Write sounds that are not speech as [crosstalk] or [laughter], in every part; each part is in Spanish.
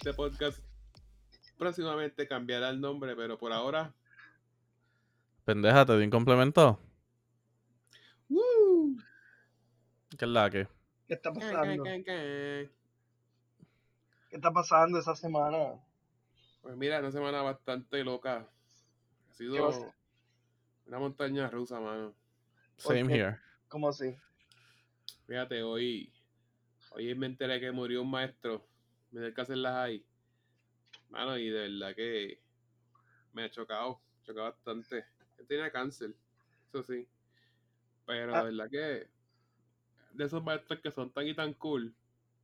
Este podcast próximamente cambiará el nombre, pero por ahora. Pendeja, te di un complemento. ¡Woo! ¿Qué es la que? ¿Qué está pasando? ¿Qué está pasando esa semana? Pues mira, una semana bastante loca. Ha ¿Qué sido una montaña rusa, mano. Same here. ¿Cómo así? Fíjate, hoy, hoy me enteré que murió un maestro en el que las hay. Mano, y de verdad que me ha chocado, chocado bastante. Él tenía cáncer, eso sí. Pero Ah. de verdad que de esos maestros que son tan y tan cool,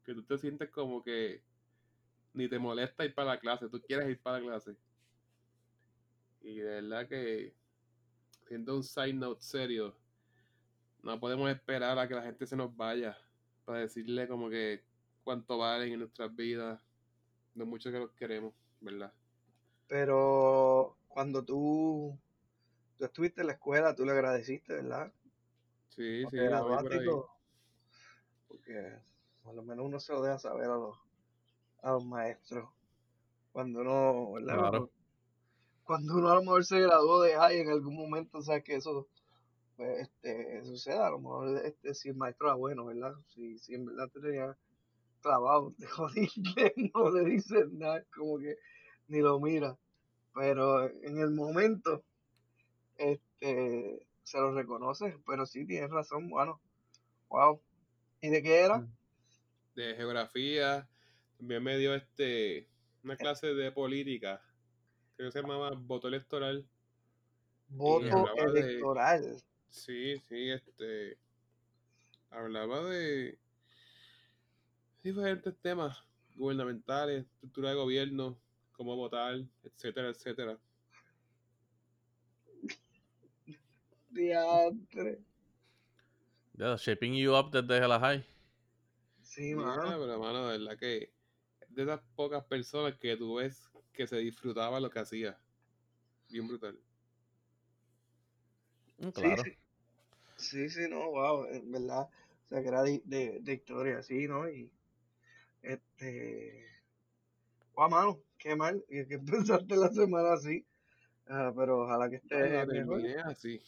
que tú te sientes como que ni te molesta ir para la clase, tú quieres ir para la clase. Y de verdad que, siendo un side note serio, no podemos esperar a que la gente se nos vaya para decirle como que cuánto valen en nuestras vidas, lo mucho que los queremos, ¿verdad? Pero cuando tú, tú estuviste en la escuela, tú le agradeciste, ¿verdad? Sí, sí, por ahí. todo. Porque por lo menos uno se lo deja saber a los, a los maestros. Cuando uno, ¿verdad? Claro. Cuando uno a lo mejor se graduó de high en algún momento, o sea que eso pues, este, sucede. A lo mejor este, si el maestro era bueno, ¿verdad? Si, si en verdad te tenía clavado, te [laughs] jodiste, no le dices nada, como que ni lo mira. Pero en el momento, este, se lo reconoce, pero sí tienes razón, bueno, wow. ¿Y de qué era? De geografía, también me dio este una clase de política, creo que se llamaba voto electoral. Voto de- electoral. Sí, sí, este hablaba de diferentes temas gubernamentales, estructura de gobierno, cómo votar, etcétera, etcétera. Diantre. Ya, shaping you up desde la high. Sí, mano. pero mano, de verdad que es de esas pocas personas que tú ves que se disfrutaba lo que hacía. Bien brutal. Mm, Sí, Claro. sí. Sí, sí, no, wow, en verdad. O sea, que era de, de, de historia, sí, ¿no? Y este. Guau, mano, qué mal. Y que empezaste [laughs] la semana así. Ah, pero ojalá que esté La mejor. terminé así.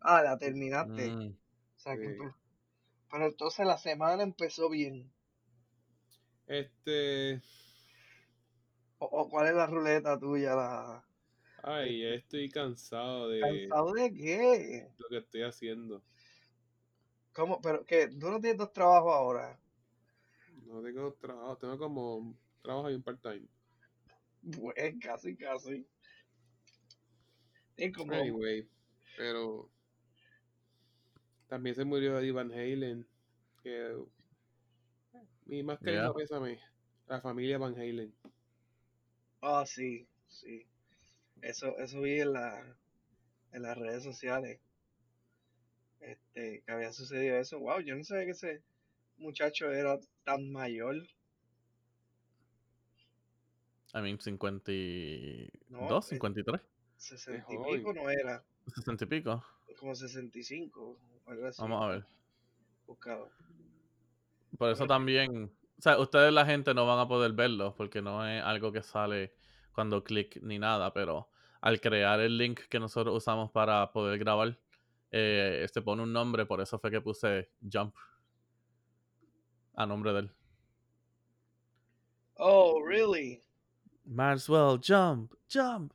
Ah, la terminaste. Mm, O sea, que Sí. empe- Pero entonces la semana empezó bien. Este. ¿O, o cuál es la ruleta tuya? La... Ay, ya estoy cansado de ¿Cansado de qué? lo que estoy haciendo. ¿Cómo? Pero que tú no tienes dos trabajos ahora. No tengo trabajo, tengo como trabajo y un part-time. Pues casi, casi. Es como. Anyway, pero también se murió Eddie Van Halen. Que mi más querido Yeah. pésame, la familia Van Halen. Ah, sí, sí. Eso, eso vi en la, en las redes sociales. Este, que había sucedido eso. Wow, yo no sabía que ese muchacho era tan mayor. I mean, 52, No, eh, 53, Sesenta y joven. pico no era, 60 y pico. como 65, o algo así. Vamos a ver. Buscado. Por eso también, o sea, ustedes la gente no van a poder verlo porque no es algo que sale cuando clic ni nada, pero al crear el link que nosotros usamos para poder grabar, eh, se pone un nombre, por eso fue que puse Jump a nombre de él. Oh, really? Might as well jump, jump,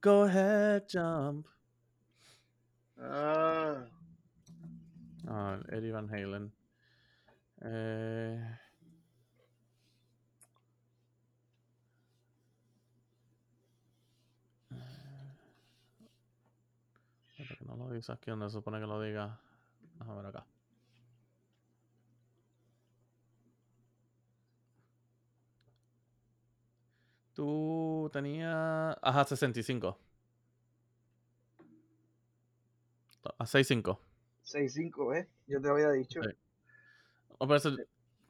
go ahead, jump. Ah, Ah, Eddie Van Halen. Eh, que no lo dice aquí donde se supone que lo diga. Vamos a ver acá. Tú tenías. Ajá, 65. A 65. 6'5", ¿eh? Yo te había dicho. Sí. O pero eso-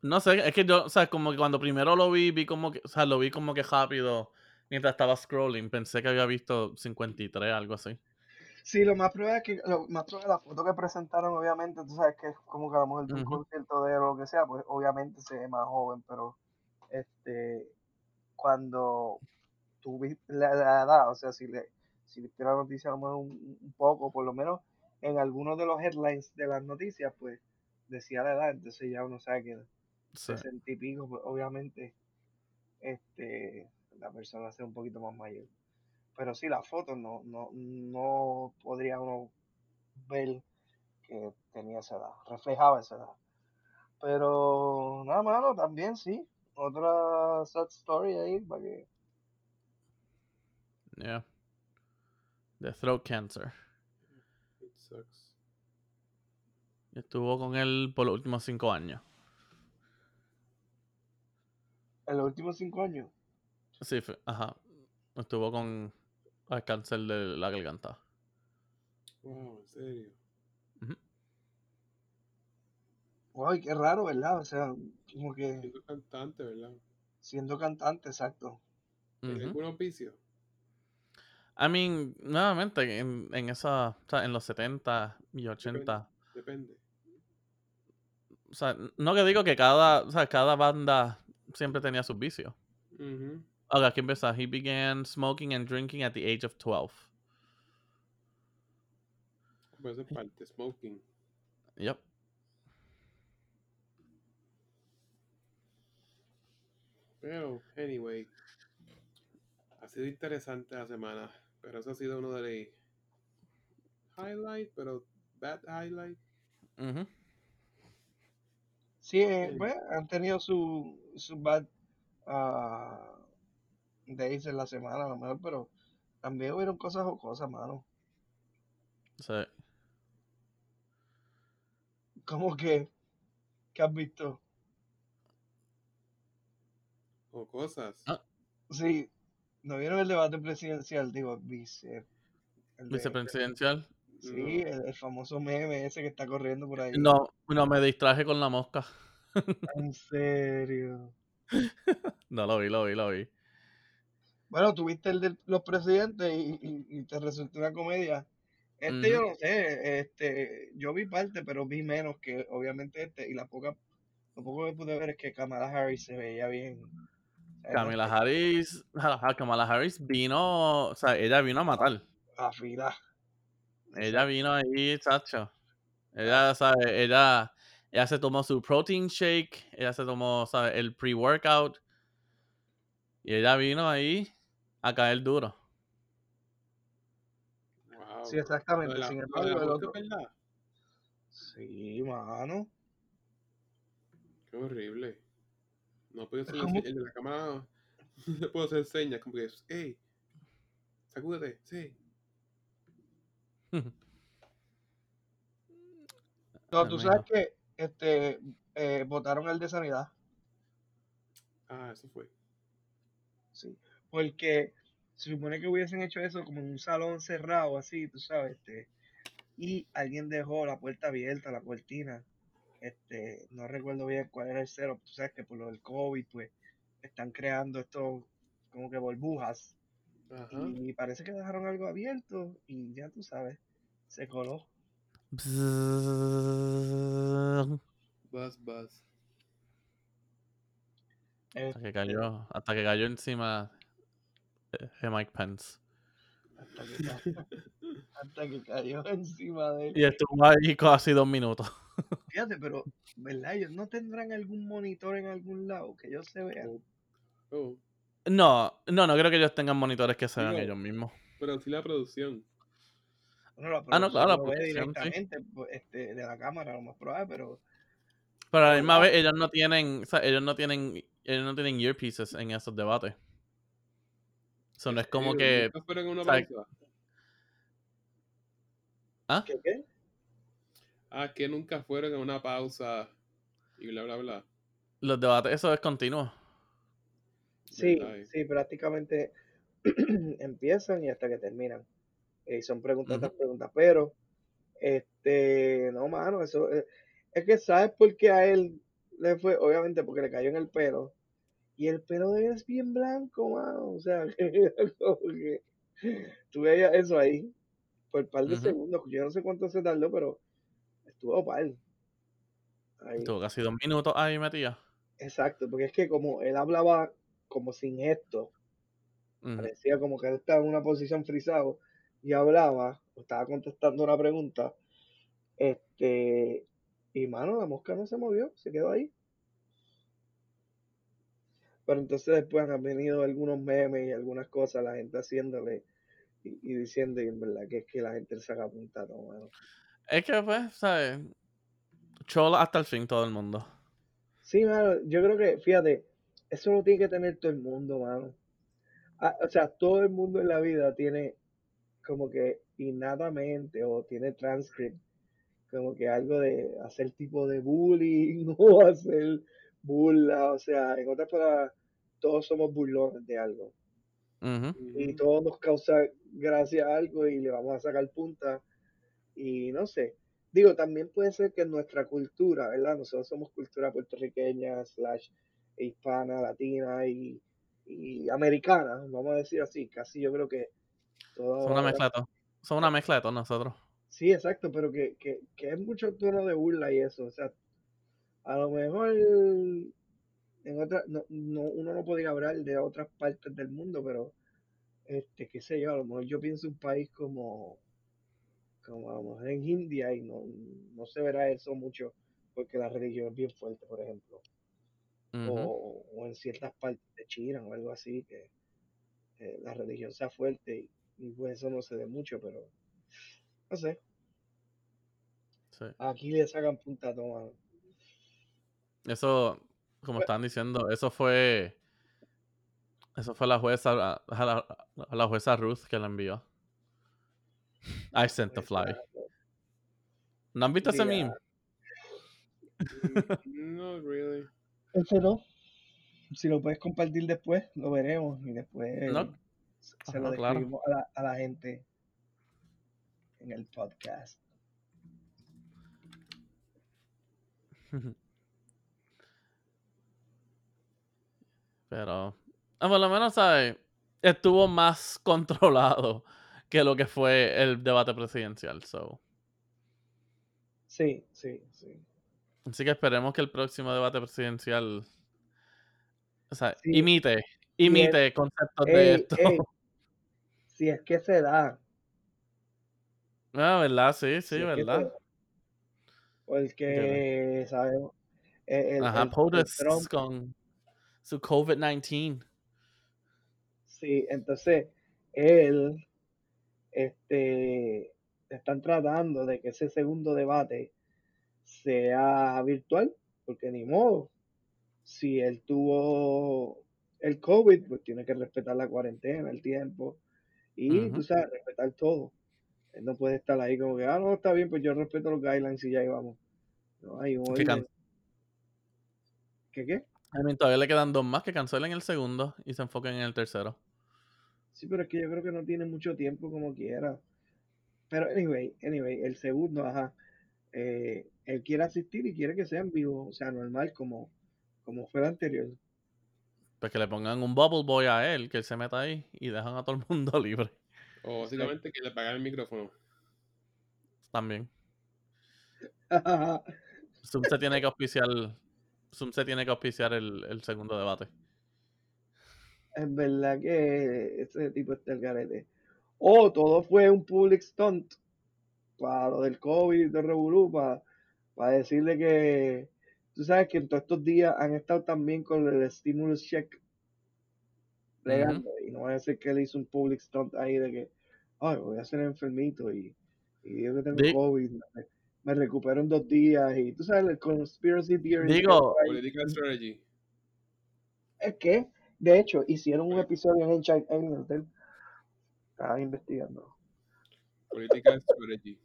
no sé, es que yo, o sea, como que cuando primero lo vi, vi como que, o sea, lo vi como que rápido mientras estaba scrolling. Pensé que había visto 53, algo así. Sí, lo más probable es que, lo más probable, la foto que presentaron, obviamente, tú sabes que es como que a lo mejor de un concierto de lo que sea, pues obviamente se ve más joven, pero este, cuando tú la, la edad, o sea, si le, si viste la noticia a lo mejor un, un poco, por lo menos en algunos de los headlines de las noticias, pues decía la edad, entonces ya uno sabe que Sí. y pico, pues obviamente, este, la persona va a ser un poquito más mayor. Pero sí, la foto no, no, no podría uno ver que tenía esa edad, reflejaba esa edad. Pero nada, mano, también sí, otra sad story ahí, para que Yeah. De throat cancer. It sucks. Estuvo con él por los últimos cinco años. en los últimos cinco años, Sí, fue- ajá. Estuvo con el cáncer de la garganta. Wow, en serio. Uy, qué raro, ¿verdad? O sea, como que Siendo cantante, ¿verdad? siendo cantante, exacto. ¿Tiene Ujú. algún auspicio? I mean, nuevamente, en, en esa, o sea, en los 70 y 80, Depende. o sea, no que digo que cada, o sea, cada banda siempre tenía sus vicios. Ujú. Ok, aquí empieza. He began smoking and drinking at the age of 12. Pues parte, smoking. Yep. Pero, anyway. Ha sido interesante la semana. Pero eso ha sido uno de los highlights, pero bad highlight. Sí, eh, Sí. pues, han tenido su, su bad ah, days en la semana, a lo mejor, pero también hubieron cosas o cosas, mano. Sí. ¿Cómo que? ¿Qué has visto? O cosas. Ah. Sí, ¿no vieron el debate presidencial? Digo, vice. el de- Vicepresidencial. Sí, el, el famoso meme ese que está corriendo por ahí. No, no me distraje con la mosca. En serio. [laughs] No lo vi, lo vi, lo vi. Bueno, tuviste el de los presidentes y, y- y te resultó una comedia. Este yo no sé, este, yo vi parte, pero vi menos que obviamente este, y la poca, lo poco que pude ver es que Kamala Harris se veía bien. Sé, Harris, Kamala Harris vino, o sea, ella vino a matar. a fila. Ella vino ahí, chacho. Ella, sabe, ella, ella se tomó su protein shake, ella se tomó, sabe, el pre-workout. Y ella vino ahí a caer duro. Wow. Sí, exactamente. La- Sin embargo. Sí, mano. Qué horrible. No puedo hacer ¿Cómo? el de la cámara. [laughs] No le puedo hacer señas, como que, hey, sacúdete, sí. [laughs] No, tú sabes que este, eh, votaron el de sanidad. Ah, eso fue. Sí, porque se supone que hubiesen hecho eso como en un salón cerrado, así, tú sabes, este, y alguien dejó la puerta abierta, la cortina, este, no recuerdo bien cuál era el cero, tú sabes que por lo del COVID, pues, están creando estos como que burbujas, Ajá. y parece que dejaron algo abierto, y ya tú sabes, se coló. Buzz, buzz. Hasta que cayó, hasta que cayó encima de Mike Pence. hasta que, ca- [laughs] hasta que cayó encima de él. Y estuvo ahí casi dos minutos. Fíjate, pero, ¿verdad? Ellos no tendrán algún monitor en algún lado que ellos se vean. Oh. Oh, No, no, no creo que ellos tengan monitores que se vean ellos mismos. pero sí la producción. La Ah, no, producción claro, la producción, sí. directamente pues, este, de la cámara, lo más probable, pero Pero a la misma vez ellos no tienen, o sea, ellos no tienen, ellos no tienen earpieces en esos debates. Eso no ¿En es como que, ¿Nunca fueron a una o sea, pausa? ¿ah? ¿Qué qué? Ah, que nunca fueron a una pausa y bla, bla, bla. Los debates, eso es continuo. Sí, sí, prácticamente [clears throat] empiezan y hasta que terminan. Eh, son preguntas tras Ujú. preguntas, pero, este, no, mano, eso, eh, es que sabes por qué a él le fue, obviamente porque le cayó en el pelo, y el pelo de él es bien blanco, mano, o sea, [laughs] veías eso ahí, por un par de segundos. Yo no sé cuánto se tardó, pero estuvo. Ahí. Estuvo casi dos minutos ahí metida. Exacto, porque es que como él hablaba como sin gesto, parecía como que él estaba en una posición frisado y hablaba, o estaba contestando una pregunta, este, y mano, la mosca no se movió, se quedó ahí. Pero entonces después han venido algunos memes y algunas cosas, la gente haciéndole y, y diciendo, y en verdad que es que la gente le saca punta, no, mano. Es que, pues, ¿sabes? Chola hasta el fin todo el mundo. Sí, mano, yo creo que, fíjate, eso lo tiene que tener todo el mundo, mano. Ah, o sea, todo el mundo en la vida tiene como que innatamente o tiene transcript, como que algo de hacer tipo de bullying [laughs] o hacer burla, o sea, en otras palabras, todos somos burlones de algo y Ujú. todo nos causa gracia a algo y le vamos a sacar punta y no sé. Digo, también puede ser que nuestra cultura, ¿verdad? Nosotros somos cultura puertorriqueña, slash hispana, latina y, y americana, vamos a decir así. Casi yo creo que todo... Son una mezcla de todo. Son una mezcla de todos nosotros. Sí, exacto, pero que, que, que es mucho tono de burla y eso. O sea, a lo mejor en otra, no, no, uno no podría hablar de otras partes del mundo, pero este, qué sé yo, a lo mejor yo pienso un país como, como a lo mejor en India y no, no se verá eso mucho porque la religión es bien fuerte, por ejemplo. O, o en ciertas partes de China o algo así, que eh, la religión sea fuerte y, y pues eso no se ve mucho, pero no sé, Sí. aquí le sacan punta a todo, mano. Eso, como Pues- estaban diciendo, eso fue. Eso fue la jueza, a la, a la jueza Ruth que la envió. I sent the fly. ¿No han visto ese meme? Mm, [laughs] No, really. Ese no. Si lo puedes compartir después, lo veremos y después No. se lo claro. describimos a, la, a la gente en el podcast. [laughs] Pero, ah, por lo menos, ¿sabes? Estuvo más [laughs] controlado que lo que fue el debate presidencial. So. Sí, sí, sí. Así que esperemos que el próximo debate presidencial o sea, Sí. imite, imite conceptos de esto. ey, [laughs] si es que se da. Ah, ¿verdad? Sí, sí, si es que ¿verdad? Porque sabemos. eh, El, Ajá, el- el POTUS Trump, con su COVID-19. sí, entonces él, este, están tratando de que ese segundo debate sea virtual, porque ni modo. Si él tuvo el COVID, pues tiene que respetar la cuarentena, el tiempo, y tú sabes, respetar todo. Él no puede estar ahí como que, ah, no, está bien, pues yo respeto los guidelines y ya ahí vamos. No, hay un can- ¿Qué qué? I mean, todavía le quedan dos más que cancelen el segundo y se enfoquen en el tercero. Sí, pero es que yo creo que no tiene mucho tiempo como quiera. Pero anyway, anyway, el segundo, ajá, eh, él quiere asistir y quiere que sea en vivo, o sea, normal como, como fue el anterior. Pues que le pongan un bubble boy a él, que él se meta ahí y dejan a todo el mundo [laughs] libre O básicamente que le pagan el micrófono. también. [laughs] Zoom se tiene que auspiciar. Zoom se tiene que auspiciar el, el segundo debate. Es verdad que ese tipo está el garete. O todo fue un public stunt para lo del COVID, de Revolú, para, para decirle que tú sabes que en todos estos días han estado también con el stimulus check y no va a ser que él hizo un public stunt ahí de que ay voy a ser enfermito y, y yo que tengo COVID me, me recupero en dos días y tú sabes el conspiracy theory Digo. Political strategy. es que de hecho hicieron un episodio en Ancient Aliens de él. estaba investigando Political strategy.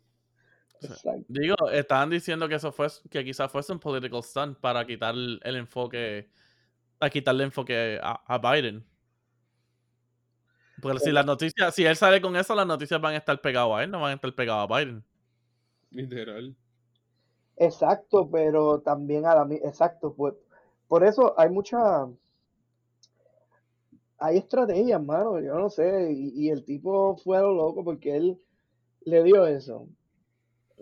Sí. Exacto. Digo, estaban diciendo que eso fue, que quizás fuese un political stunt para quitar el, el enfoque, a quitarle enfoque a, a Biden. Porque si las noticias, si él sale con eso, las noticias van a estar pegadas a él, no van a estar pegadas a Biden. Literal. Exacto, pero también a la exacto, pues por eso hay mucha hay estrategias, mano, yo no sé, y, y el tipo fue a lo loco porque él le dio eso.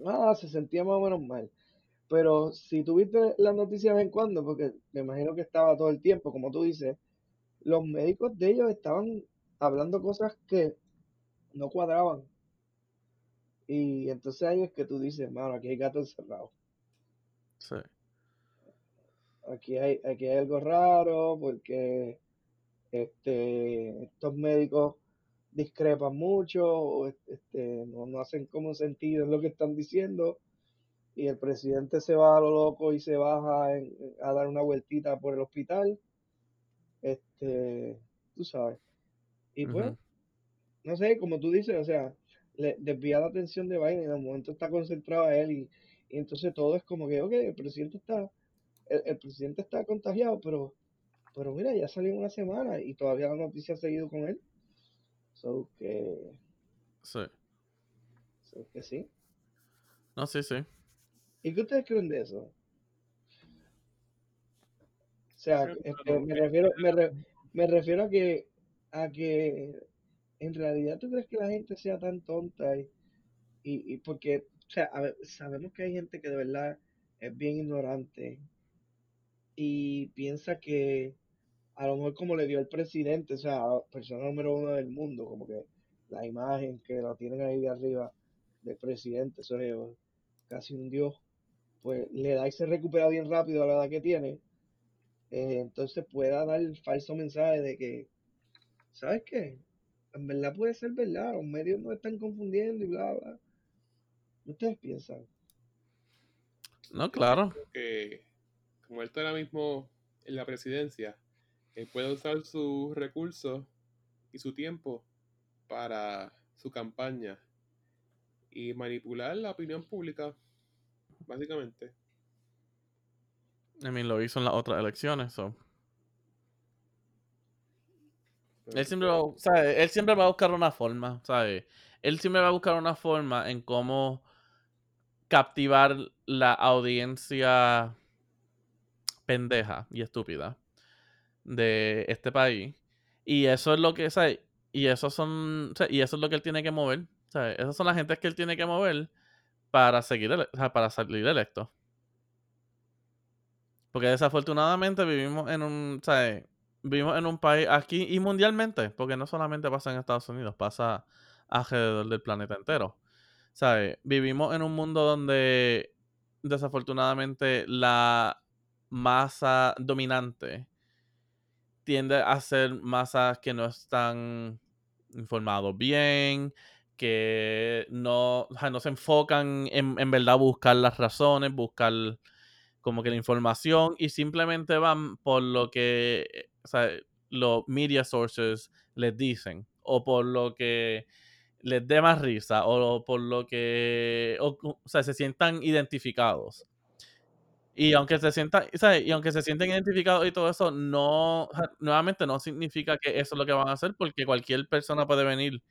Ah, se sentía más o menos mal. Pero si tuviste las noticias de vez en cuando, porque me imagino que estaba todo el tiempo, como tú dices, los médicos de ellos estaban hablando cosas que no cuadraban. Y entonces ahí es que tú dices, mano, aquí hay gato encerrado. Sí. Aquí hay, aquí hay algo raro porque este, estos médicos discrepan mucho, este, no, no hacen como sentido en lo que están diciendo, y el presidente se va a lo loco y se baja en- a dar una vueltita por el hospital, este, tú sabes. Y pues, no sé, como tú dices, o sea, le desvía la atención de Biden, en el momento está concentrado a él y, y entonces todo es como que, ok, el presidente está, el, el presidente está contagiado, pero, pero mira, ya salió una semana y todavía la noticia ha seguido con él. So que, Sí. so que sí. No, sí, sí. ¿Y qué ustedes creen de eso? O sea, este, me refiero, me, re- me refiero a que, a que en realidad tú crees que la gente sea tan tonta y, y, y porque, o sea, a ver, sabemos que hay gente que de verdad es bien ignorante y piensa que a lo mejor como le dio el presidente, o sea, la persona número uno del mundo, como que la imagen que lo tienen ahí de arriba del presidente, eso es casi un dios, pues le da y se recupera bien rápido a la edad que tiene, eh, entonces pueda dar el falso mensaje de que, ¿sabes qué? En verdad puede ser verdad, los medios nos están confundiendo y bla, bla. ¿Qué ustedes piensan? No, claro. que como él está ahora mismo en la presidencia, él puede usar sus recursos y su tiempo para su campaña y manipular la opinión pública, básicamente. I mean, lo hizo en las otras elecciones, so. Él siempre, va, ¿sabe? él siempre va a buscar una forma, ¿sabes? Él siempre va a buscar una forma en cómo captivar la audiencia pendeja y estúpida de este país. Y eso es lo que, ¿sabes? Y eso son, y eso es lo que él tiene que mover, ¿sabes? Esas son las gentes que él tiene que mover para seguir, ele- para salir electo. Porque desafortunadamente vivimos en un, ¿sabes? Vivimos en un país aquí y mundialmente, porque no solamente pasa en Estados Unidos, pasa alrededor del planeta entero. ¿Sabes? Vivimos en un mundo donde desafortunadamente la masa dominante tiende a ser masas que no están informados bien, que no, o sea, no se enfocan en, en verdad buscar las razones, buscar como que la información y simplemente van por lo que sea, los media sources les dicen o por lo que les dé más risa o por lo que o sea, se sientan identificados. Y aunque se sientan, ¿sabes? Y aunque se sienten identificados y todo eso, no, nuevamente no significa que eso es lo que van a hacer, porque cualquier persona puede venir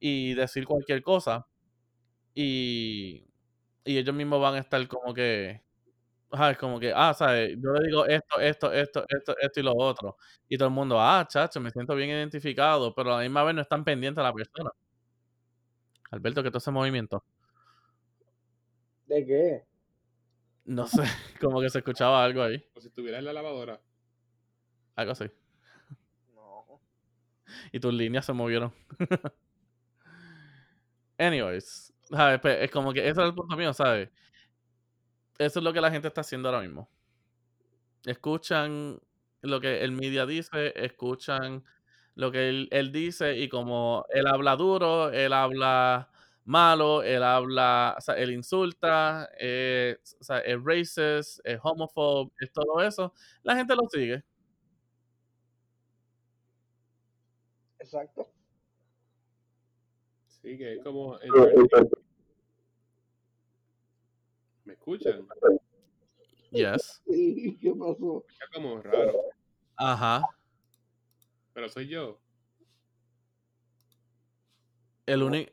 y decir cualquier cosa. Y, y ellos mismos van a estar como que, ajá, es como que, ah, ¿sabes? Yo le digo esto, esto, esto, esto, esto y lo otro. Y todo el mundo, ah, chacho, me siento bien identificado, pero a la misma vez no están pendientes a la persona. Alberto, ¿qué todo ese movimiento? ¿De qué? No sé, [laughs] como que se escuchaba algo ahí, O si estuviera en la lavadora. algo así. No. Y tus líneas se movieron. [laughs] Anyways, ¿sabes? Pues, es como que ese es el punto mío, ¿sabes? Eso es lo que la gente está haciendo ahora mismo. Escuchan lo que el media dice, escuchan lo que él, él dice y como él habla duro, él habla malo, él habla, o sea, él insulta, eh, o sea, es racist, es homophobe, es todo eso, la gente lo sigue. Exacto. Sí, que es como... el- ¿Me escuchan? Yes. [laughs] ¿Y qué pasó? Está como raro. Ajá. Pero soy yo. El único...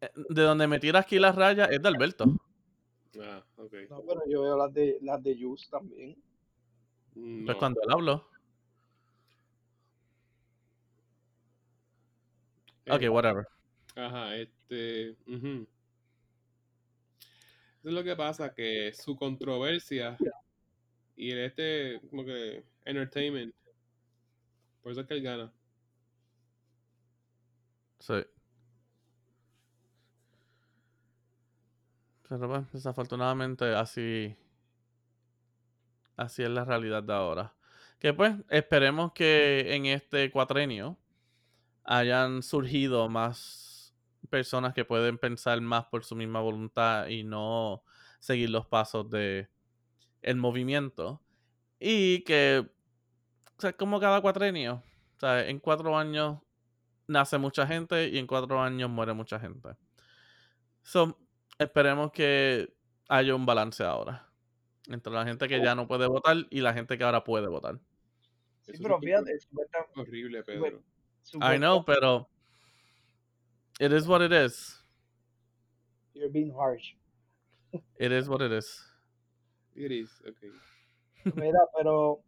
De donde me tira aquí la raya es de Alberto. Ah, ok. No, pero yo veo las de las de Juice también. Mm, Pues no. cuando él habló. Eh, Ok, whatever. Ajá, este. ujú. Eso es lo que pasa, que su controversia y el este, como que, entertainment. Por eso es que él gana. Sí. Pero bueno, desafortunadamente así. Así es la realidad de ahora. Que pues, esperemos que en este cuatrenio hayan surgido más personas que pueden pensar más por su misma voluntad y no seguir los pasos de el movimiento. Y que, o sea, como cada cuatrenio, o sea, en cuatro años nace mucha gente y en cuatro años muere mucha gente. So, esperemos que haya un balance ahora. Entre la gente que ya no puede votar y la gente que ahora puede votar. Sí, Eso pero es fíjate, horrible, Super- Pedro. I know, pero it is what it is. You're being harsh. It is what it is. It is, okay. Mira, pero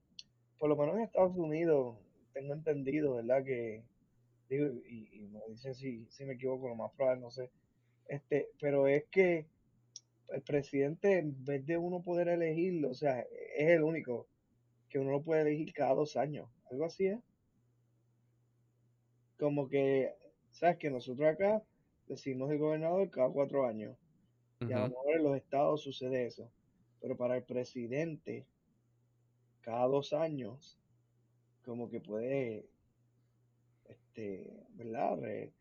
por lo menos en Estados Unidos tengo entendido, ¿verdad? Que, digo, y, y me dicen si, si me equivoco, lo más probable, no sé. Este, pero es que el presidente, en vez de uno poder elegirlo, o sea, es el único que uno lo puede elegir cada dos años. Algo así es. Como que, ¿sabes? Que nosotros acá decimos el gobernador cada cuatro años. Y a lo mejor en los estados sucede eso. Pero para el presidente, cada dos años, como que puede, este, ¿verdad? Re-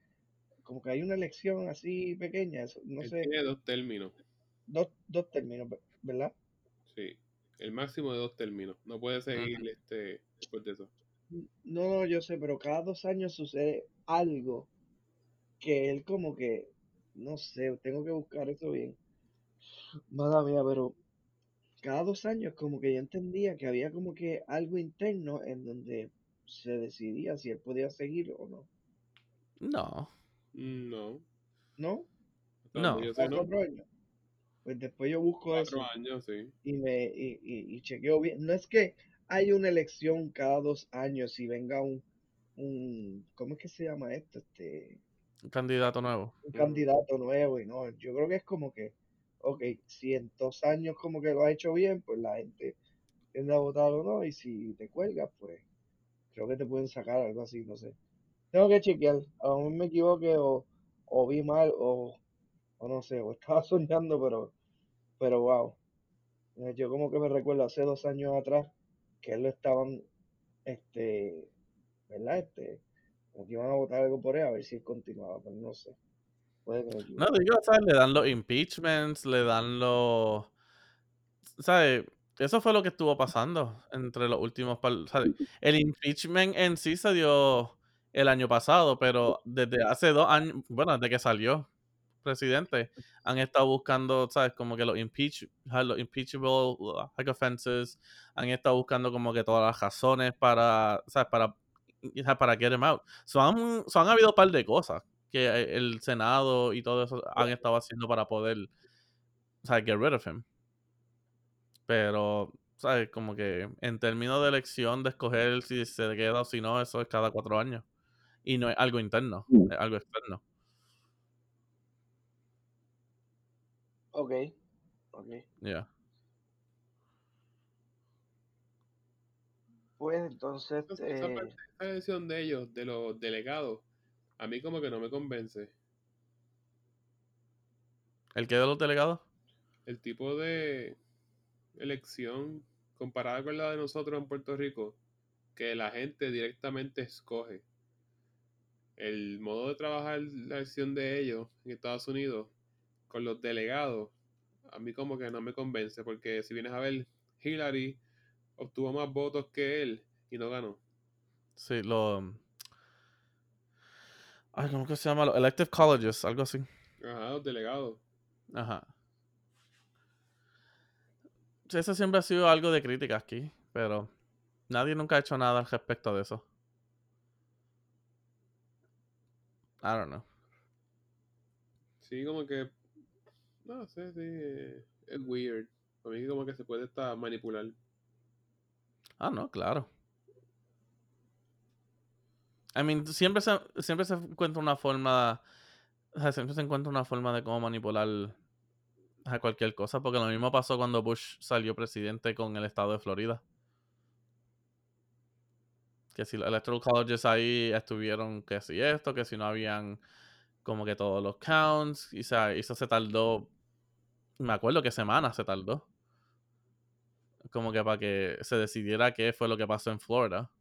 como que hay una elección así pequeña, eso, no Él sé, tiene dos términos, dos, dos términos, ve- ¿verdad? sí. El máximo de dos términos. No puede seguir este después de eso. No, no, yo sé, pero cada dos años sucede algo que él como que, no sé, tengo que buscar eso bien. Mala mía, pero cada dos años como que yo entendía que había como que algo interno en donde se decidía si él podía seguir o no. No. Mm, No. ¿No? No. años. Pues después yo busco eso Cuatro años, sí. y me y, y, y chequeo bien. No es que hay una elección cada dos años y venga un, un ¿cómo es que se llama esto? Este, Un candidato nuevo. un Ujú. candidato nuevo y no, yo creo que es como que, ok, si en dos años como que lo ha hecho bien, pues la gente tiende a votar o no, y si te cuelgas, pues creo que te pueden sacar algo así, no sé. Tengo que chequear, a lo mejor me equivoqué o, o vi mal o, o no sé, o estaba [laughs] soñando, pero, pero wow. Eh, Yo como que me recuerdo hace dos años atrás que él lo estaban, este, ¿verdad? Este, como que iban a votar algo por él a ver si él continuaba, pero no sé. Puede que. No, digo, ¿sabes? Le dan los impeachments, le dan los... ¿Sabes? Eso fue lo que estuvo pasando entre los últimos... ¿sabes? El impeachment en sí se dio el año pasado, pero desde hace dos años, bueno, desde que salió presidente, han estado buscando, ¿sabes? Como que los, impeach, los impeachable high offenses, han estado buscando como que todas las razones para, ¿sabes? Para, para get him out. So han, so han habido un par de cosas que el Senado y todo eso han estado haciendo para poder, ¿sabes? Get rid of him. Pero, ¿sabes? Como que en términos de elección, de escoger si se queda o si no, eso es cada cuatro años. Y no es algo interno, es algo externo. Ok, ok. Yeah. Pues entonces, Esa- esa eh, parte- esa decisión de ellos, de los delegados, a mí como que no me convence. ¿El que de los delegados? El tipo de elección comparada con la de nosotros en Puerto Rico, que la gente directamente escoge. El modo de trabajar la elección de ellos en Estados Unidos con los delegados, a mí como que no me convence, porque si vienes a ver, Hillary obtuvo más votos que él y no ganó. Sí, lo. Ay, ¿cómo que se llama? Los elective colleges, algo así. Ajá, los delegados. Ajá. Sí, Eso siempre ha sido algo de crítica aquí, pero nadie nunca ha hecho nada al respecto de eso. I don't know. Sí, como que. No sé, sí. Es weird. Para mí, como que se puede estar manipular. Ah, no, claro. I mean, siempre se, siempre se encuentra una forma o sea, siempre se encuentra una forma de cómo manipular a cualquier cosa, porque lo mismo pasó cuando Bush salió presidente con el estado de Florida. Que si los electoral colleges ahí estuvieron que si esto, que si no habían como que todos los counts, y o sea, eso se tardó, me acuerdo que semanas se tardó. Como que para que se decidiera qué fue lo que pasó en Florida.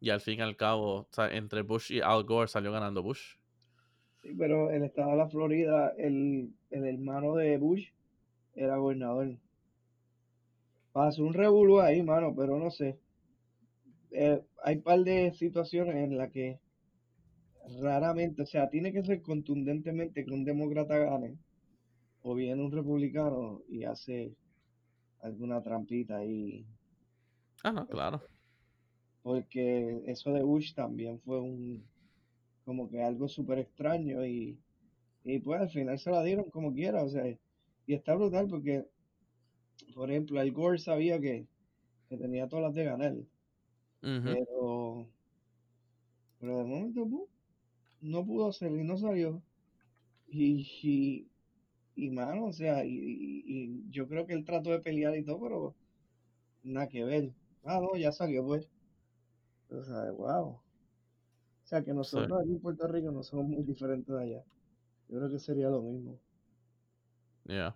Y al fin y al cabo, o sea, entre Bush y Al Gore salió ganando Bush. Sí, pero el estado de la Florida, el, el hermano de Bush era gobernador. Pasó un revuelo ahí, mano, pero no sé. Eh, hay un par de situaciones en las que raramente, o sea, tiene que ser contundentemente que un demócrata gane, o viene un republicano y hace alguna trampita ahí. Ah, no, claro. Porque eso de Bush también fue un, como que algo súper extraño y, y pues al final se la dieron como quiera, o sea, y está brutal porque, por ejemplo, Al Gore sabía que, que tenía todas las de ganar, Pero, pero de momento no pudo y no salió. Y, y, y mano, o sea, y, y- yo creo que él trató de pelear y todo, pero nada que ver. Ah, no, ya salió pues. O sea, wow. O sea, que nosotros aquí en Puerto Rico no somos muy diferentes de allá. Yo creo que sería lo mismo. Yeah.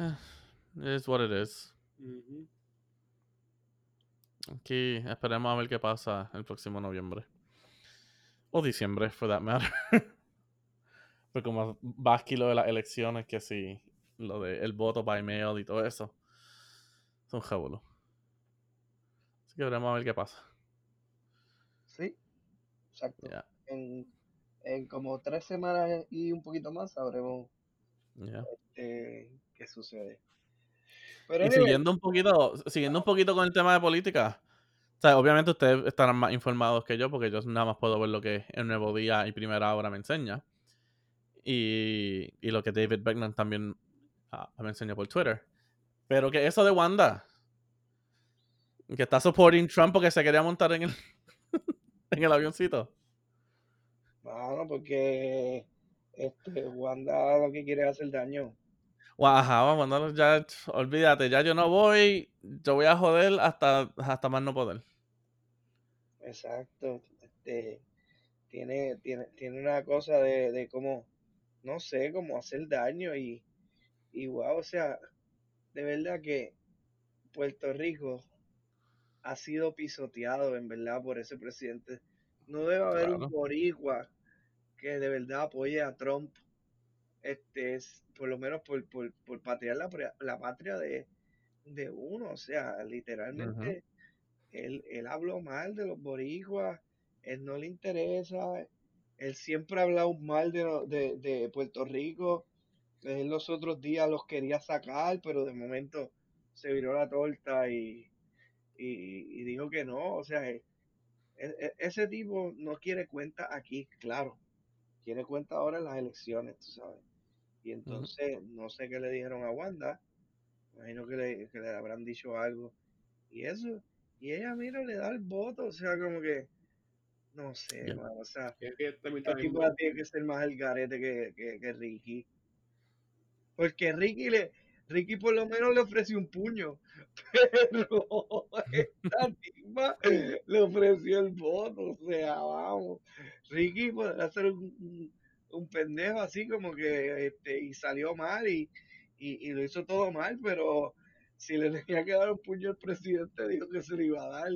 Eh, It is what it is. Aquí esperemos a ver qué pasa el próximo noviembre. O diciembre, for that matter. [laughs] Pero como va aquí lo de las elecciones, que sí, lo de el voto by mail y todo eso. Es un jabulo. Así que veremos a ver qué pasa. Sí, exacto. Yeah, En, en como tres semanas y un poquito más sabremos yeah. eh, qué sucede. Pero Y siguiendo un poquito, siguiendo un poquito con el tema de política. O sea, obviamente ustedes estarán más informados que yo, porque yo nada más puedo ver lo que el Nuevo Día y Primera Hora me enseña. Y, y lo que David Beckman también ah, me enseña por Twitter. Pero que eso de Wanda, que está supporting Trump porque se quería montar en el, [laughs] en el avioncito. Mano, porque este, Wanda lo que quiere es hacer daño. Ajá, Wanda, ya, olvídate, ya yo no voy, yo voy a joder hasta, hasta más no poder. Exacto. Este, tiene, tiene, tiene una cosa de, de cómo, no sé, cómo hacer daño y, y wow, o sea, de verdad que Puerto Rico ha sido pisoteado en verdad por ese presidente. No debe haber Claro. un boricua que de verdad apoye a Trump, este, es- por lo menos por, por, por patriar la, la patria de, de uno, o sea, literalmente él, él habló mal de los boricuas, él no le interesa, él siempre ha hablado mal de, de, de Puerto Rico, él los otros días los quería sacar, pero de momento se viró la torta y, y, y dijo que no, o sea, e- e- ese tipo no quiere cuenta aquí, claro, quiere cuenta ahora en las elecciones, tú sabes. Y entonces, no sé qué le dijeron a Wanda, imagino que le, que le habrán dicho algo. Y eso, y ella, mira, le da el voto, o sea, como que, no sé, mano, o sea, Es que viendo- tiene que ser más el garete que, que, que Ricky. Porque Ricky le, Ricky por lo menos le ofreció un puño, [laughs] pero esta tipa le ofreció el voto, o sea, vamos. Ricky puede hacer un, un- pendejo así como que este y salió mal y, y, y lo hizo todo mal, pero si le tenía que dar un puño al presidente dijo que se lo iba a dar,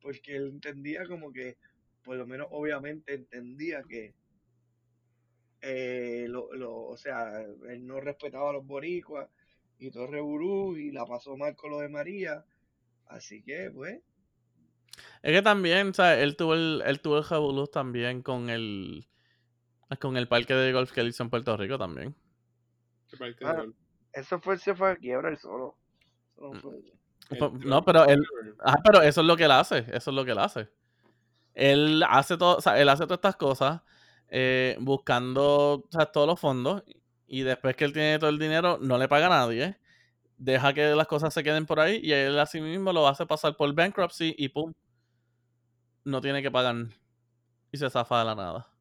porque él entendía como que, por lo menos obviamente entendía que eh, lo, lo, o sea, él no respetaba a los boricuas y todo reburú y la pasó mal con lo de María. Así que, pues, Es que también, o él tuvo el, él tuvo el también con el con el parque de golf que él hizo en Puerto Rico también. que parece Ah. gol. eso fue, se fue a quiebra el solo. Eso no fue- El Pues, Trump no, pero él, ah, pero eso es lo que él hace, eso es lo que él hace. Él hace todo, o sea, él hace todas estas cosas eh, buscando o sea, todos los fondos y después que él tiene todo el dinero no le paga a nadie, deja que las cosas se queden por ahí y él así mismo lo hace pasar por bankruptcy y pum. no tiene que pagar y se zafa de la nada.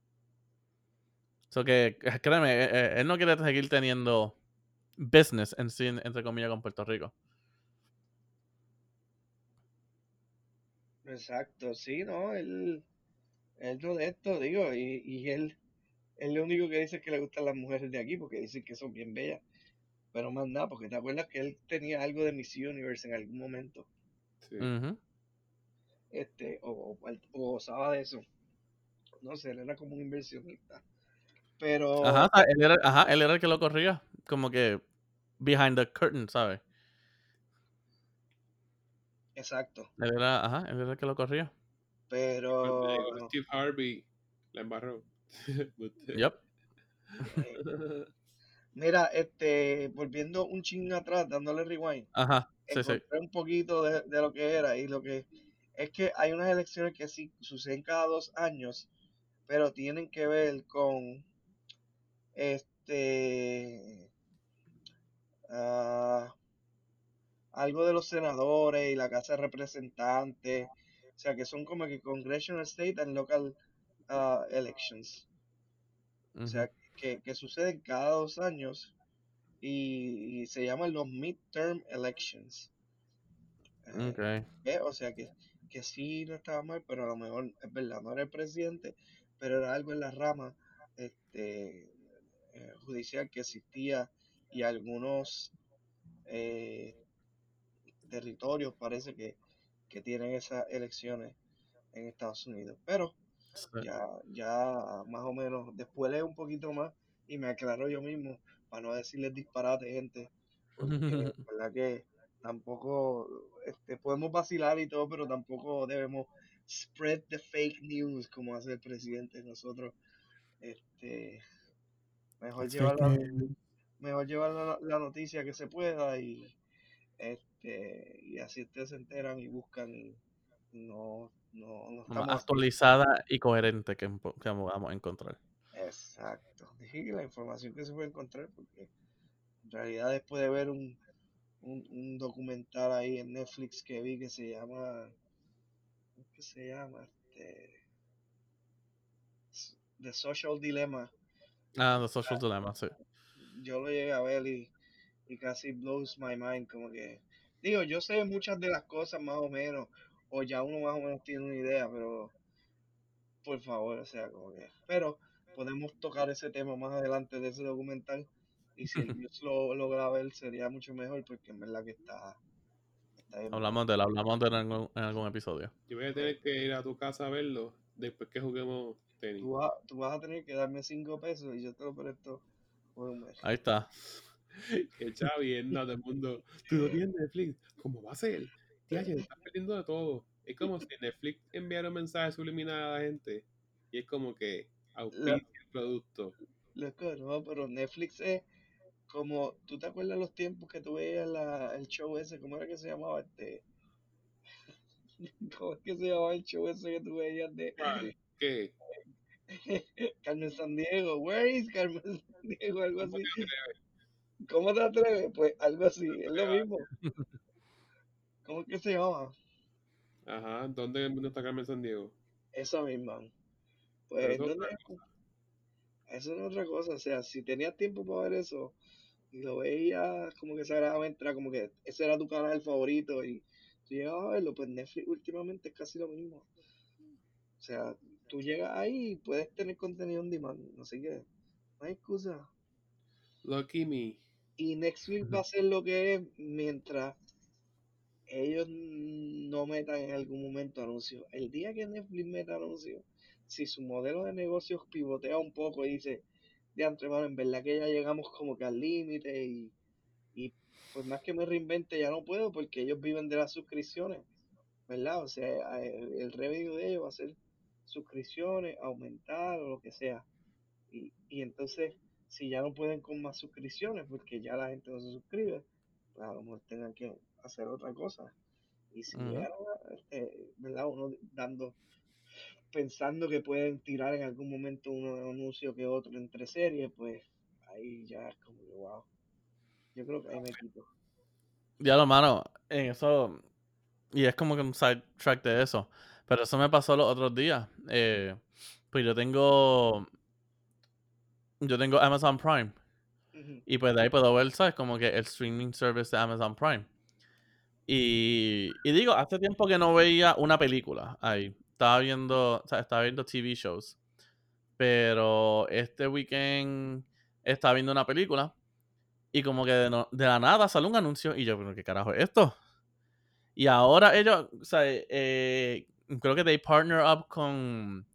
So que, créeme, eh, eh, él no quiere seguir teniendo business en sí, entre comillas, con Puerto Rico. Exacto, sí, no, él, él no de esto, digo, y, y él, él lo único que dice es que le gustan las mujeres de aquí, porque dicen que son bien bellas, pero más nada, porque te acuerdas que él tenía algo de Miss Universe en algún momento, Sí. Este, o, o, o gozaba de eso, no sé, él era como un inversionista, pero, Ajá, ah, él era, ajá, él era el que lo corría. Como que behind the curtain, ¿sabes? exacto, Él era, ajá, él era el que lo corría. Pero, Steve Harvey, la embarró. [laughs] Yep. eh, mira, este, volviendo un ching atrás, dándole rewind, Ajá, sí, sí. un poquito de, de lo que era y lo que es que hay unas elecciones que sí suceden cada dos años, pero tienen que ver con este ah, algo de los senadores y la Casa de Representantes, o sea que son como que congressional state and local ah, elections, o sea que, que suceden cada dos años y, y se llaman los midterm elections. Eh, Ok. ¿Ve? O sea que, que sí no estaba mal, pero a lo mejor es verdad, no era el presidente, pero era algo en la rama este, eh, judicial que existía y algunos eh, territorios parece que, que tienen esas elecciones en Estados Unidos. Pero ya, ya más o menos, después leí un poquito más y me aclaro yo mismo para no decirles disparate, gente, porque [laughs] verdad que tampoco este, podemos vacilar y todo, pero tampoco debemos spread the fake news como hace el presidente. Nosotros, este, mejor llevar, la, news. mejor llevar la, la noticia que se pueda y este y así ustedes se enteran y buscan y no, no, estamos actualizada y coherente que, que vamos a encontrar. Exacto. Dije que la información que se puede encontrar, porque en realidad después de ver un, un, un documental ahí en Netflix que vi que se llama, ¿cómo es que se llama? Este, The Social Dilemma. Ah, The Social Dilemma, sí. Yo lo llegué a ver y, y casi blows my mind, como que, digo, yo sé muchas de las cosas más o menos, o ya uno más o menos tiene una idea, pero por favor, o sea, como que, pero podemos tocar ese tema más adelante de ese documental y si el [laughs] Dios lo logra ver sería mucho mejor porque en verdad que está, está bien bueno. Hablamos de él, hablamos de él en algún, en algún episodio. Yo voy a tener que ir a tu casa a verlo después que juguemos tenis. Tú vas, tú vas a tener que darme cinco pesos y yo te lo presto por un mes. Ahí está. [laughs] Que chavienda todo el mundo. Tú no tienes Netflix. ¿Cómo va a ser? Tía, te estás perdiendo de todo. Es como si Netflix enviara un mensaje subliminal a la gente. Y es como que auspicia el producto. Loco, no, pero Netflix es como, ¿tú te acuerdas los tiempos que tú veías la, el show ese? ¿Cómo era que se llamaba este? [laughs] ¿Cómo es que se llamaba el show ese que tú veías de. ¿Qué? [laughs] Carmen San Diego? Where is Carmen San Diego? Algo ¿Cómo así. ¿Cómo te atreves? Pues algo así, es lo mismo. ¿Cómo es que se llama? Ajá, ¿dónde no está Carmen San Diego? Esa misma. Pues, eso es ¿dónde otra es? Eso no es otra cosa. O sea, si tenías tiempo para ver eso y lo veías como que sagradamente, era como que ese era tu canal favorito y tú llegabas a verlo, pues Netflix últimamente es casi lo mismo. O sea, tú llegas ahí y puedes tener contenido on demand, sé qué. No hay excusa. Lucky me. Y Netflix va a ser lo que es mientras ellos no metan en algún momento anuncios. El día que Netflix meta anuncios, si su modelo de negocios pivotea un poco y dice, de antemano, en verdad que ya llegamos como que al límite y, y pues más que me reinvente ya no puedo porque ellos viven de las suscripciones, ¿verdad? O sea, el, el revenue de ellos va a ser suscripciones, aumentar o lo que sea. Y, y entonces, si ya no pueden con más suscripciones porque ya la gente no se suscribe, pues a lo mejor tengan que hacer otra cosa. Y si llegan a, este, ¿verdad? Uno dando, pensando que pueden tirar en algún momento un anuncio que otro entre series, pues ahí ya es como que wow. Yo creo que ahí me quito. Ya lo mano, en eso. Y es como que un side track de eso. Pero eso me pasó los otros días. Eh, pues yo tengo. Yo tengo Amazon Prime. Y pues de ahí puedo ver, ¿sabes? Como que el streaming service de Amazon Prime. Y, y digo, hace tiempo que no veía una película ahí. Estaba viendo, o sea, estaba viendo TV shows. Pero este weekend estaba viendo una película. Y como que de, no- de la nada sale un anuncio. Y yo, pero ¿qué carajo es esto? Y ahora ellos, o sea, eh, creo que they partner up con.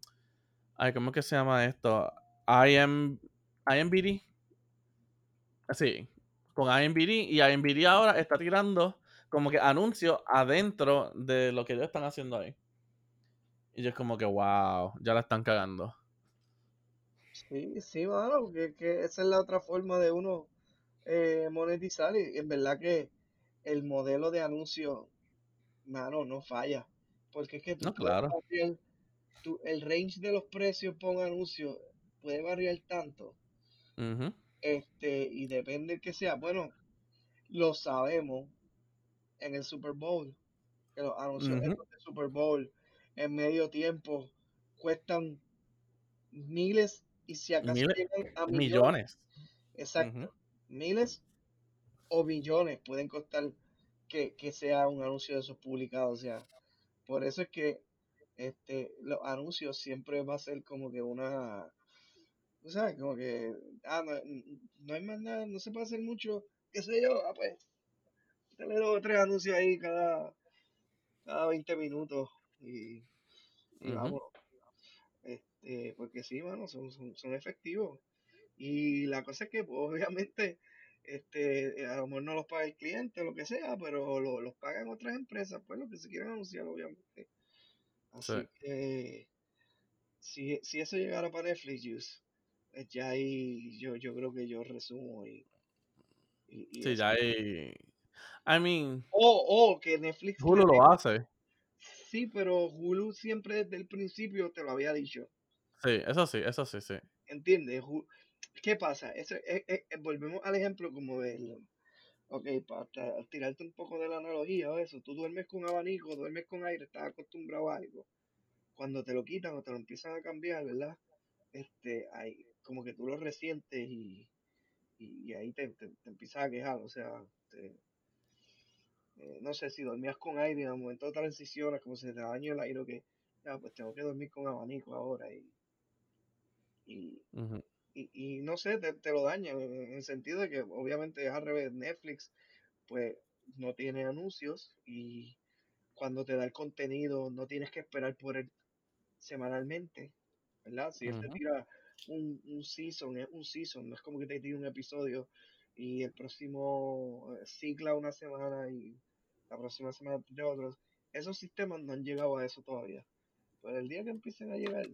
Ay, ¿cómo que se llama esto? IM, IMBD. Sí, con IMBD. Y IMBD ahora está tirando como que anuncios adentro de lo que ellos están haciendo ahí. Y yo es como que, wow, ya la están cagando. Sí, sí, mano, porque que esa es la otra forma de uno eh, monetizar y en verdad que el modelo de anuncio, mano, no falla. Porque es que tú No, puedes claro. variar, tú- el range de los precios por un anuncio puede variar tanto. Este, y depende que sea. Bueno, lo sabemos en el Super Bowl, que los anuncios Ujú. estos de Super Bowl en medio tiempo cuestan miles y si acaso Miles- llegan a millones. Millones. Exacto. Miles o millones pueden costar que, que sea un anuncio de esos publicados. O sea, por eso es que este, los anuncios siempre va a ser como que una. ¿Tú sabes? Como que. Ah, no, no hay más nada, no se puede hacer mucho. ¿Qué sé yo? Ah, pues. Tener dos o tres anuncios ahí cada, cada 20 minutos. Y, y Ujú. vamos. Este, porque sí, mano, son, son, son efectivos. Y la cosa es que, pues, obviamente, este, a lo mejor no los paga el cliente o lo que sea, pero lo- los pagan otras empresas, pues, lo que se quieran anunciar, obviamente. Así Sí. que, si, si eso llegara para Netflix, Juice, pues ya ahí yo, yo creo que yo resumo y, y, y Sí, ya hay. I mean, O, o que Netflix Hulu lo hace. Sí, pero Hulu siempre desde el principio te lo había dicho. Sí, eso sí, eso sí, sí. ¿Entiendes? ¿Qué pasa? Eso, es- es- es- volvemos al ejemplo como del... Ok, para tirarte un poco de la analogía o eso, tú duermes con abanico, duermes con aire, estás acostumbrado a algo. Cuando te lo quitan o te lo empiezan a cambiar, ¿verdad? Este, ahí, como que tú lo resientes y, y, ahí te, te, empiezas a quejar. O sea, te- eh, no sé, si dormías con aire en el momento transicionas, como se te dañó el aire, que ya, pues tengo que dormir con abanico ahora y, y. y, y no sé, te, te lo daña en el sentido de que obviamente es al revés, Netflix pues no tiene anuncios y cuando te da el contenido no tienes que esperar por él semanalmente, ¿verdad? Si él te tira un, un season, es un season, no es como que te tire un episodio y el próximo eh, cicla una semana y la próxima semana de otros. Esos sistemas no han llegado a eso todavía. Pero el día que empiecen a llegar,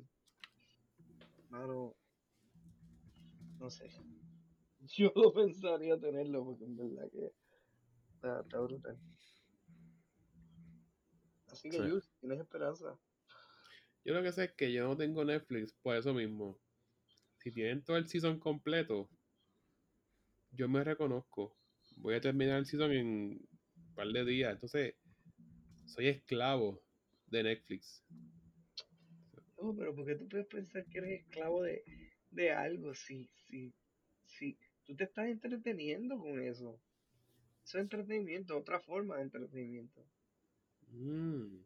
mano, no sé. Yo lo pensaría tenerlo porque en verdad que está, está brutal. Así que, Sí. Yus, tienes esperanza. Yo lo que sé es que yo no tengo Netflix por eso mismo. Si tienen todo el season completo, yo me reconozco. Voy a terminar el season en un par de días. Entonces, soy esclavo de Netflix. No, pero porque tú puedes pensar que eres esclavo de, de algo, si, si, si tú te estás entreteniendo con eso. Eso es entretenimiento, otra forma de entretenimiento. Mm,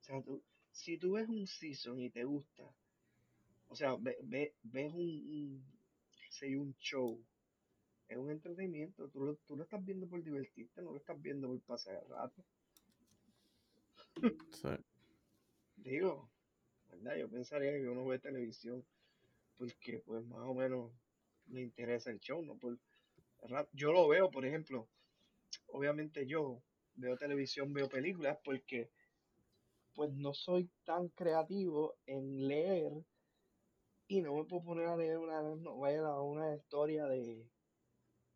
O sea, tú, si tú ves un season y te gusta, o sea, ve, ve- ves un, un, sé un show, es un entretenimiento, tú lo, tú lo estás viendo por divertirte, no lo estás viendo por pasar el rato. Sí. Digo, Yo pensaría que uno ve televisión porque pues más o menos le interesa el show, ¿no? Por. Yo lo veo, por ejemplo, obviamente yo veo televisión, veo películas porque pues no soy tan creativo en leer y no me puedo poner a leer una, no, vaya a una historia de,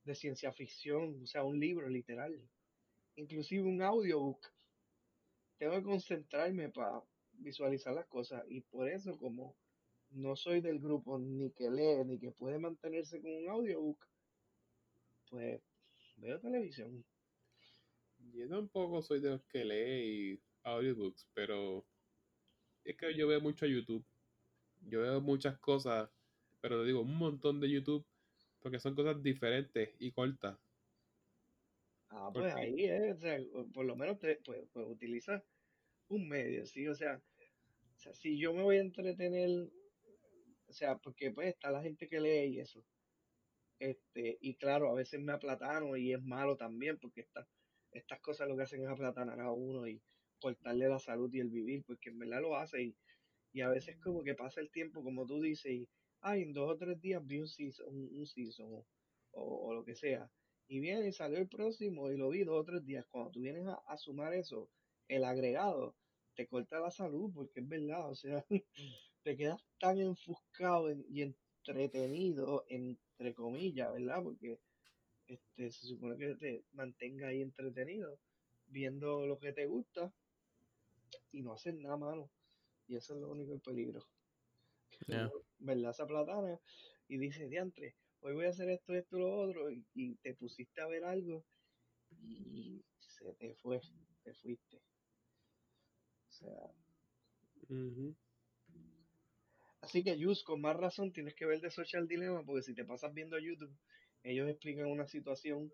de ciencia ficción, o sea, un libro literal, inclusive un audiobook. Tengo que concentrarme para visualizar las cosas y por eso como no soy del grupo ni que lee ni que puede mantenerse con un audiobook, pues veo televisión. yo tampoco soy de los que lee y audiobooks, pero es que yo veo mucho YouTube. Yo veo muchas cosas, pero te digo, un montón de YouTube, porque son cosas diferentes y cortas. Ah, pues Porque- ahí es, o sea, o por lo menos te, pues, pues utiliza un medio, ¿sí? O sea, o sea, si yo me voy a entretener, o sea, porque pues está la gente que lee y eso. Este, y claro, a veces me aplatano y es malo también, porque esta- estas cosas lo que hacen es aplatanar a uno y cortarle la salud y el vivir, porque en verdad lo hace y, y a veces como que pasa el tiempo, como tú dices, y ay, en dos o tres días vi un season, o- o lo que sea, y viene y salió el próximo y lo vi dos o tres días. Cuando tú vienes a, a sumar eso, el agregado, te corta la salud, porque es verdad, o sea, [laughs] te quedas tan enfuscado en- y entretenido, entre comillas, ¿verdad? Porque este, se supone que te mantenga ahí entretenido, viendo lo que te gusta y no haces nada malo. Y eso es lo único el peligro. Yeah. ¿Verdad? Esa platana y dices, diantre, hoy voy a hacer esto, esto, lo otro, y, y te pusiste a ver algo y se te fue, te fuiste. O sea, Ujú. Así que, Yus, con más razón tienes que ver de Social Dilemma, porque si te pasas viendo YouTube, ellos explican una situación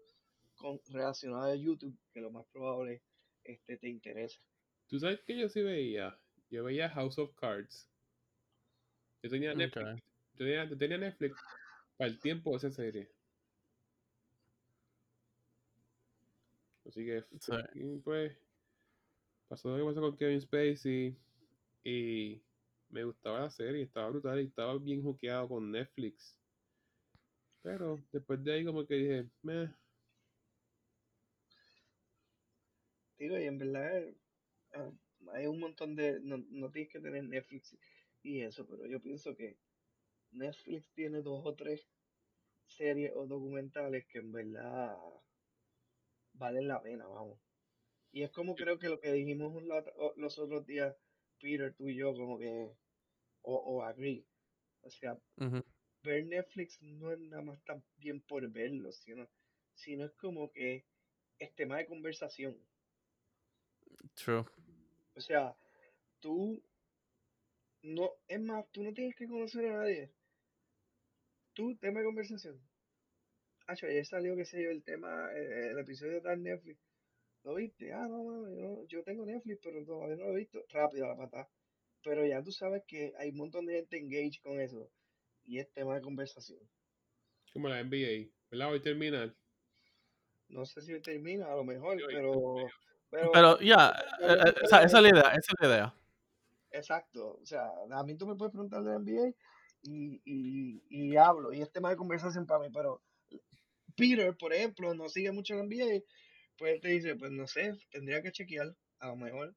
con, relacionada a YouTube que lo más probable este, te interesa. ¿Tú sabes que yo sí veía? Yo veía House of Cards. Yo tenía Netflix. Yo tenía, yo tenía Netflix para el tiempo de esa serie. Así que, Sí. pues, pasó lo que pasó con Kevin Spacey. Y me gustaba la serie, estaba brutal y estaba bien juqueado con Netflix. Pero después de ahí, como que dije, meh, Digo, y en verdad ah, hay un montón de. No, no tienes que tener Netflix y eso, pero yo pienso que Netflix tiene dos o tres series o documentales que en verdad valen la pena, vamos. Y es como creo que lo que dijimos la- los otros días, Peter, tú y yo, como que. O, o agree. O sea, ver Netflix no es nada más tan bien por verlo, sino, sino es como que es tema de conversación. True. O sea, tú no, es más, tú no tienes que conocer a nadie. Tú, tema de conversación. Hacho, ayer salió, qué sé yo, el tema, eh, el episodio de Netflix. ¿Lo viste? Ah, no, mano, yo, yo tengo Netflix, pero todavía no lo he visto. Rápido a la patada. Pero ya tú sabes que hay un montón de gente engaged con eso. Y es tema de conversación. como la NBA, ¿verdad? Hoy termina. No sé si termina, a lo mejor, pero. Pero, Pero ya, eh, eh, esa, esa es la idea, esa es la idea. Exacto, o sea, a mí tú me puedes preguntar de la NBA y, y, y hablo, y es tema de conversación para mí, pero Peter, por ejemplo, no sigue mucho la NBA, pues él te dice, pues no sé, tendría que chequear, a lo mejor.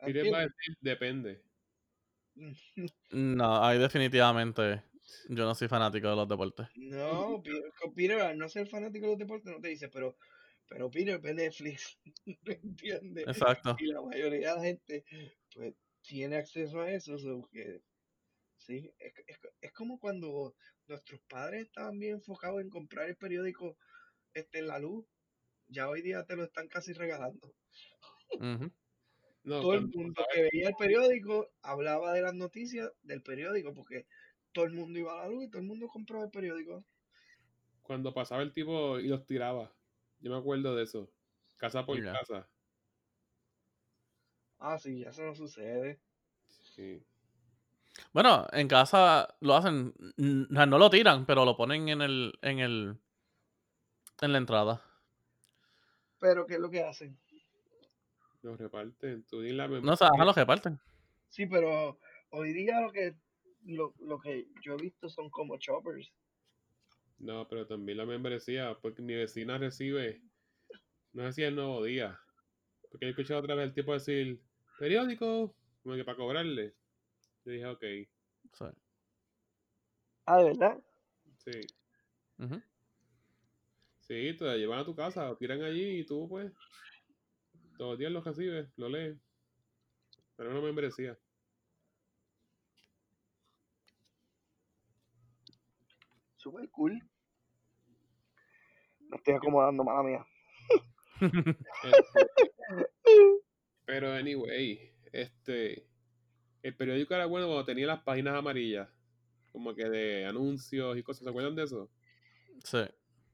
Decir, depende. No, ahí definitivamente yo no soy fanático de los deportes. No, Peter, al no ser fanático de los deportes, no te dice, pero, pero Peter ve Netflix, [laughs] ¿entiendes? Exacto. Y la mayoría de la gente, pues, tiene acceso a eso, so que, sí, es, es, es como cuando nuestros padres estaban bien enfocados en comprar el periódico este, en la luz, ya hoy día te lo están casi regalando. No, todo el mundo que veía el periódico hablaba de las noticias del periódico, porque todo el mundo iba a la luz y todo el mundo compraba el periódico. cuando pasaba el tipo y los tiraba. Yo me acuerdo de eso. Casa por casa. Ah, sí, ya eso no sucede. Sí. Bueno, en casa lo hacen, n- o sea, no lo tiran, pero lo ponen en el, en el, en la entrada. Pero, ¿qué es lo que hacen? Los reparten. Tú di la No, o sea, ajá, los reparten. Sí, pero hoy día lo que lo, lo que yo he visto son como choppers. No, pero también la membresía, porque mi vecina recibe, no sé si el nuevo día, porque he escuchado otra vez el tipo decir, periódico, como que para cobrarle. Yo dije, ok, Sí. Ah, ¿de verdad? sí. Ujú. Sí, te la llevan a tu casa, lo tiran allí y tú pues, todos los días lo recibes, lo lees. Pero no membresía. Super cool. Me estoy acomodando, mala [laughs] mía. Pero anyway, este, el periódico era bueno cuando tenía las páginas amarillas, como que de anuncios y cosas, ¿se acuerdan de eso? Sí.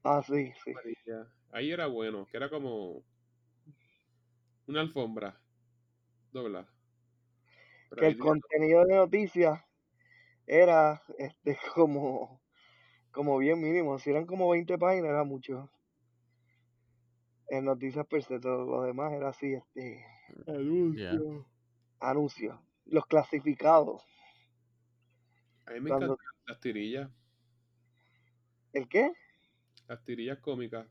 Ah, sí, sí. Amarilla. Ahí era bueno, que era como una alfombra dobla. Pero Que el contenido de noticias era este [laughs] como, como bien mínimo. Si eran como 20 páginas, era mucho. En noticias per se, todo lo demás era así, este, Anuncio. anuncios. Los clasificados. A mí me Cuando- encantan las tirillas, ¿El qué? Las tirillas cómicas.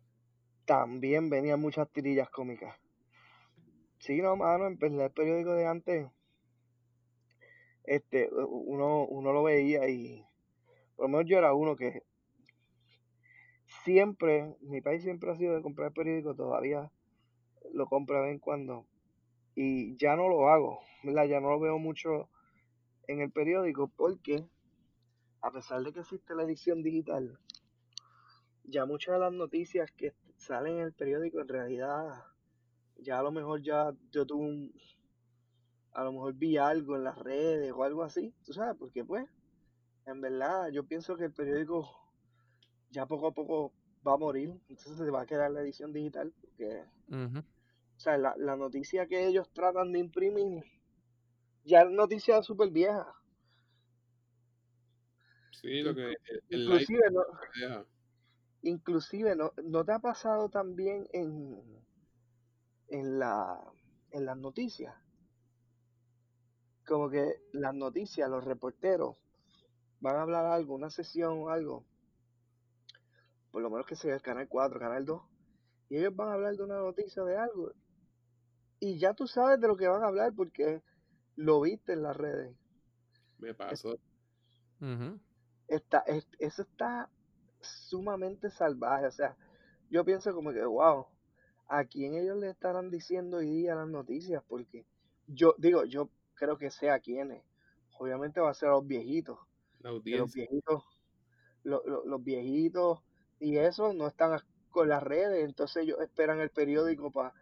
También venían muchas tirillas cómicas. Sí, no, mano, verdad, el periódico de antes, este, uno, uno lo veía y por lo menos yo era uno que siempre, mi país siempre ha sido de comprar periódico, todavía lo compro de vez en cuando y ya no lo hago, ¿verdad? Ya no lo veo mucho en el periódico porque a pesar de que existe la edición digital, ya muchas de las noticias que salen en el periódico en realidad ya a lo mejor ya yo tuve un a lo mejor vi algo en las redes o algo así, tú sabes, porque pues en verdad yo pienso que el periódico ya poco a poco va a morir, entonces se va a quedar la edición digital porque o sea, la, la noticia que ellos tratan de imprimir ya es noticia súper vieja. Sí, lo que el, el live Inclusive no. Inclusive no, ¿no te ha pasado también en, en la en las noticias? Como que las noticias, los reporteros van a hablar algo, una sesión o algo, por lo menos que sea el canal 4, canal 2, y ellos van a hablar de una noticia de algo, y ya tú sabes de lo que van a hablar porque lo viste en las redes. Me pasó. Está, es- eso está sumamente salvaje, o sea, yo pienso como que, wow, ¿a quién ellos le estarán diciendo hoy día las noticias? Porque yo digo, yo creo que sé a quiénes. Obviamente va a ser a los viejitos. La los viejitos, lo- lo- los viejitos y eso no están con las redes, entonces ellos esperan el periódico para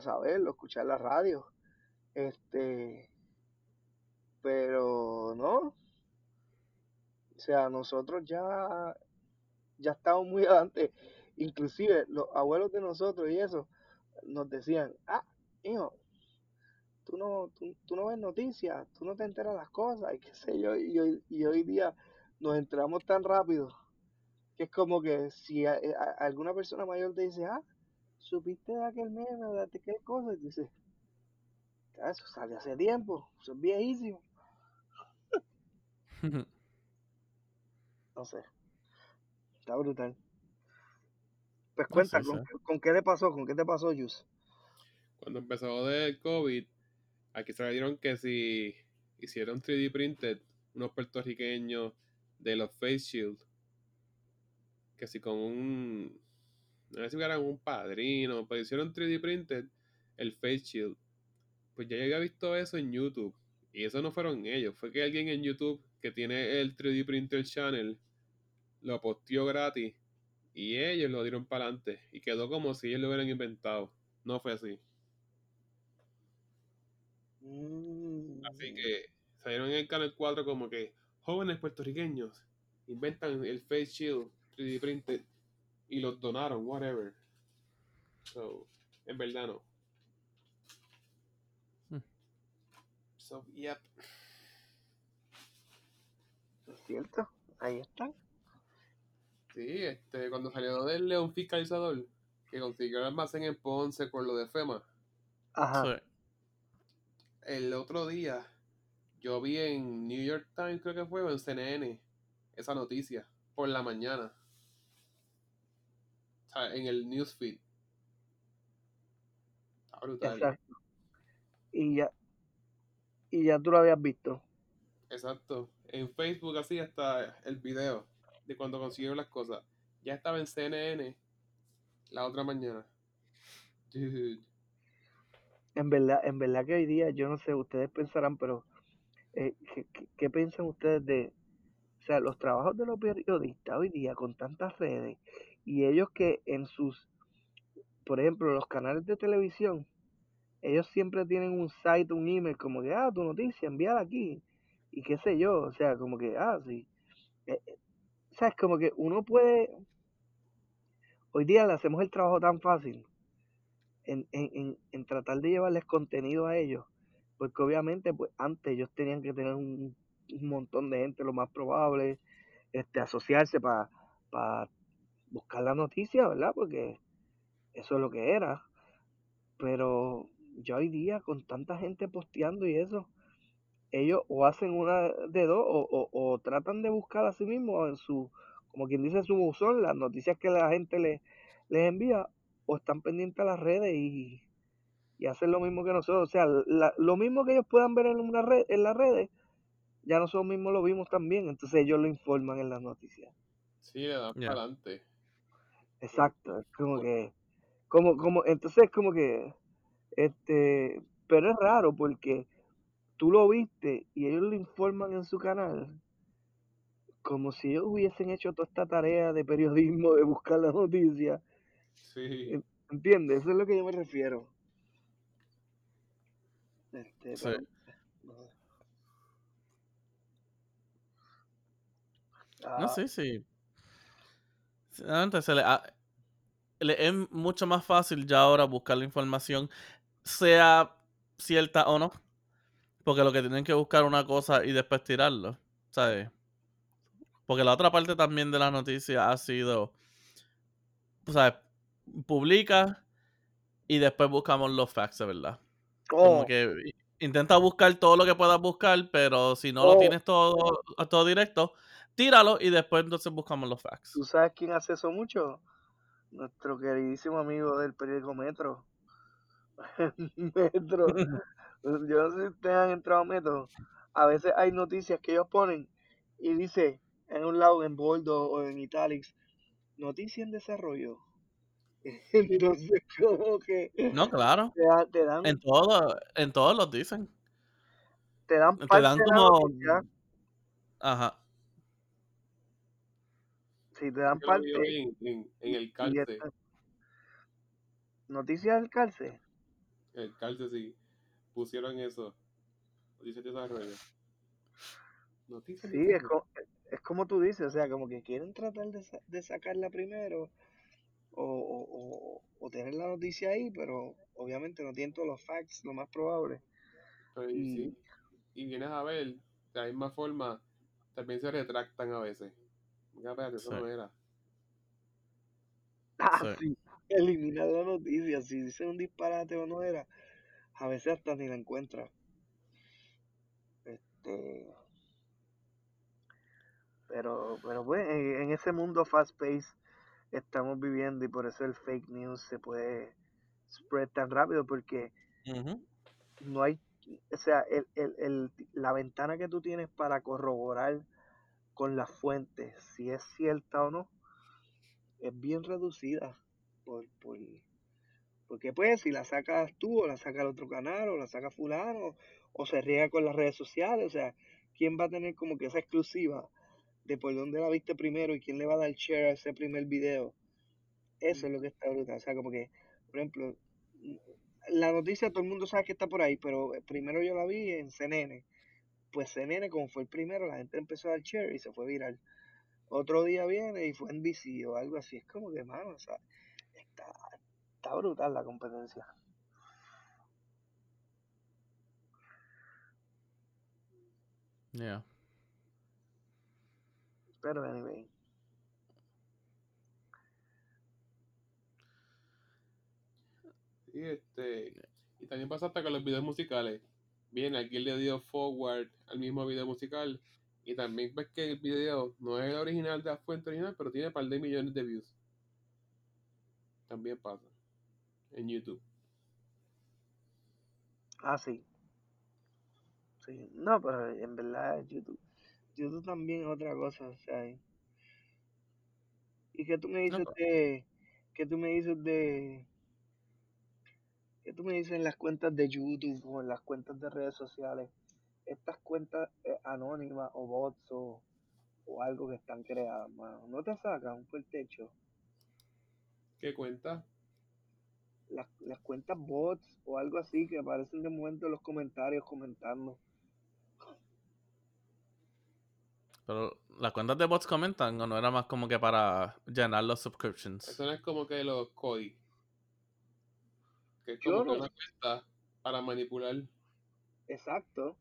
saberlo, escuchar la radio. Este, pero no, o sea, nosotros ya, ya estamos muy [laughs] adelante, inclusive los abuelos de nosotros y eso, nos decían, ah, hijo, tú no, tú, tú no ves noticias, tú no te enteras las cosas, y qué sé yo, y hoy, y hoy día nos enteramos tan rápido que es como que si a- a- alguna persona mayor te dice, ah, supiste de aquel meme de aquel cosa, y dices, "Ah, eso sale hace tiempo, eso es viejísimo, [laughs] no sé, está brutal. Pues No, cuenta, sí, ¿con, sí. qué- ¿con qué le pasó? ¿Con qué te pasó, Yus? Cuando empezó del COVID, aquí salieron que si hicieron 3D printed unos puertorriqueños de los face shield, que si con un, no sé si eran un padrino, pero hicieron 3D printed el face shield. Pues ya yo había visto eso en YouTube. Y eso no fueron ellos, fue que alguien en YouTube que tiene el 3D printer channel lo posteó gratis y ellos lo dieron para adelante y quedó como si ellos lo hubieran inventado. No fue así. Mm, Así que salieron en el canal 4 como que jóvenes puertorriqueños inventan el face shield 3D printed y los donaron, whatever. So, en verdad no. Hmm. So, yep. ¿Es cierto? Ahí están. Sí, este, cuando salió del León Fiscalizador, que consiguió el almacén en Ponce por lo de FEMA, Ajá. Sí. el otro día yo vi en New York Times, creo que fue, o en CNN, esa noticia, por la mañana. O sea, en el newsfeed. Está brutal. Exacto. Y ya, y ya tú lo habías visto. Exacto. En Facebook así hasta el video de cuando consiguieron las cosas. Ya estaba en CNN la otra mañana. Dude. [laughs] En verdad, en verdad que hoy día, yo no sé, ustedes pensarán, pero eh, ¿qué, qué- qué piensan ustedes de, o sea, los trabajos de los periodistas hoy día con tantas redes y ellos que en sus, por ejemplo, los canales de televisión, ellos siempre tienen un site, un email, como que, ah, tu noticia, envíala aquí. Y qué sé yo, o sea, como que, ah, sí. Eh, eh, o sea, es como que uno puede, hoy día le hacemos el trabajo tan fácil en, en, en, en tratar de llevarles contenido a ellos, porque obviamente, pues antes ellos tenían que tener un, montón de gente, lo más probable, este, asociarse para buscar la noticia, ¿verdad? Porque eso es lo que era. Pero ya hoy día, con tanta gente posteando y eso, ellos o hacen una de dos o, o, tratan de buscar a sí mismos en su, como quien dice, su buzón, las noticias que la gente les, les envía, o están pendientes a las redes y, y hacen lo mismo que nosotros. O sea, lo mismo que ellos puedan ver en, una red, en las redes, ya nosotros mismos lo vimos también, entonces ellos lo informan en las noticias. Sí, le dan para adelante. Exacto, es como que, como, como, entonces es como que, este, pero es raro porque tú lo viste y ellos lo informan en su canal como si ellos hubiesen hecho toda esta tarea de periodismo de buscar la noticia. Sí. ¿Entiendes? Eso es lo que yo me refiero. Este, sí. no, sí, sí. Se le, le, es mucho más fácil ya ahora buscar la información, sea cierta o no. Porque lo que tienen que buscar una cosa y después tirarlo. ¿Sabes? Porque la otra parte también de la noticia ha sido. ¿Sabes? Publica y después buscamos los facts, ¿verdad? Como oh. que intenta buscar todo lo que puedas buscar, pero si no lo oh. tienes todo, todo directo, tíralo y después entonces buscamos los facts. ¿Tú sabes quién hace eso mucho? Nuestro queridísimo amigo del periódico Metro. [laughs] Metro. [laughs] Yo no sé si ustedes han entrado a Metro. A veces hay noticias que ellos ponen y dice en un lado en boldo o en italics, noticia en desarrollo. [laughs] Entonces, como que. No, claro. Te, dan. En todo, en todos los dicen. Te dan, te dan como. Ajá. Sí, te dan parte. En, en, el calce. ¿Noticias del calce? El calce, sí. Pusieron eso. Noticias de desarrollo. Noticias sí, es como, es como tú dices, o sea, como que quieren tratar de, de sacarla primero o, o, o, tener la noticia ahí, pero obviamente no tienen todos los facts, lo más probable. y, sí. y vienes a ver, de la misma forma, también se retractan a veces. Espérate, eso no era. Ah, sí. Eliminar la noticia. Si dice un disparate o no era, a veces hasta ni la encuentra. Este. Pero, pero pues, en, ese mundo fast pace estamos viviendo y por eso el fake news se puede spread tan rápido porque no hay, o sea, el, el, el, la ventana que tú tienes para corroborar con las fuentes, si es cierta o no, es bien reducida. Por, por, porque pues si la sacas tú o la saca el otro canal o la saca fulano o se riega con las redes sociales, o sea, ¿quién va a tener como que esa exclusiva de por dónde la viste primero y quién le va a dar share a ese primer video? Eso es lo que está brutal. O sea, como que, por ejemplo, la noticia todo el mundo sabe que está por ahí, pero primero yo la vi en CNN pues CNN, como fue el primero, la gente empezó a dar share y se fue viral. Otro día viene y fue en BC o algo así. Es como que, mano, o sea, está brutal la competencia. Yeah. Pero anyway. Y este. Y también pasa hasta con los videos musicales bien, aquí le dio forward al mismo video musical. Y también ves que el video no es el original de la fuente original, pero tiene un par de millones de views. También pasa. En YouTube. Ah, sí. Sí. No, pero en verdad YouTube. YouTube también es otra cosa. O sea, ¿Y qué tú me dices de... ¿Qué tú me dices de ¿Qué tú me dices en las cuentas de YouTube o en las cuentas de redes sociales? Estas cuentas eh, anónimas o bots o, algo que están creadas, mano. ¿No te sacan por el techo? ¿Qué cuenta? Las, las cuentas bots o algo así que aparecen de momento en los comentarios comentando. Pero las cuentas de bots comentan o no era más como que para llenar los subscriptions. Eso no es como que los COI. Que es como no- que una cuenta para manipular. Exacto.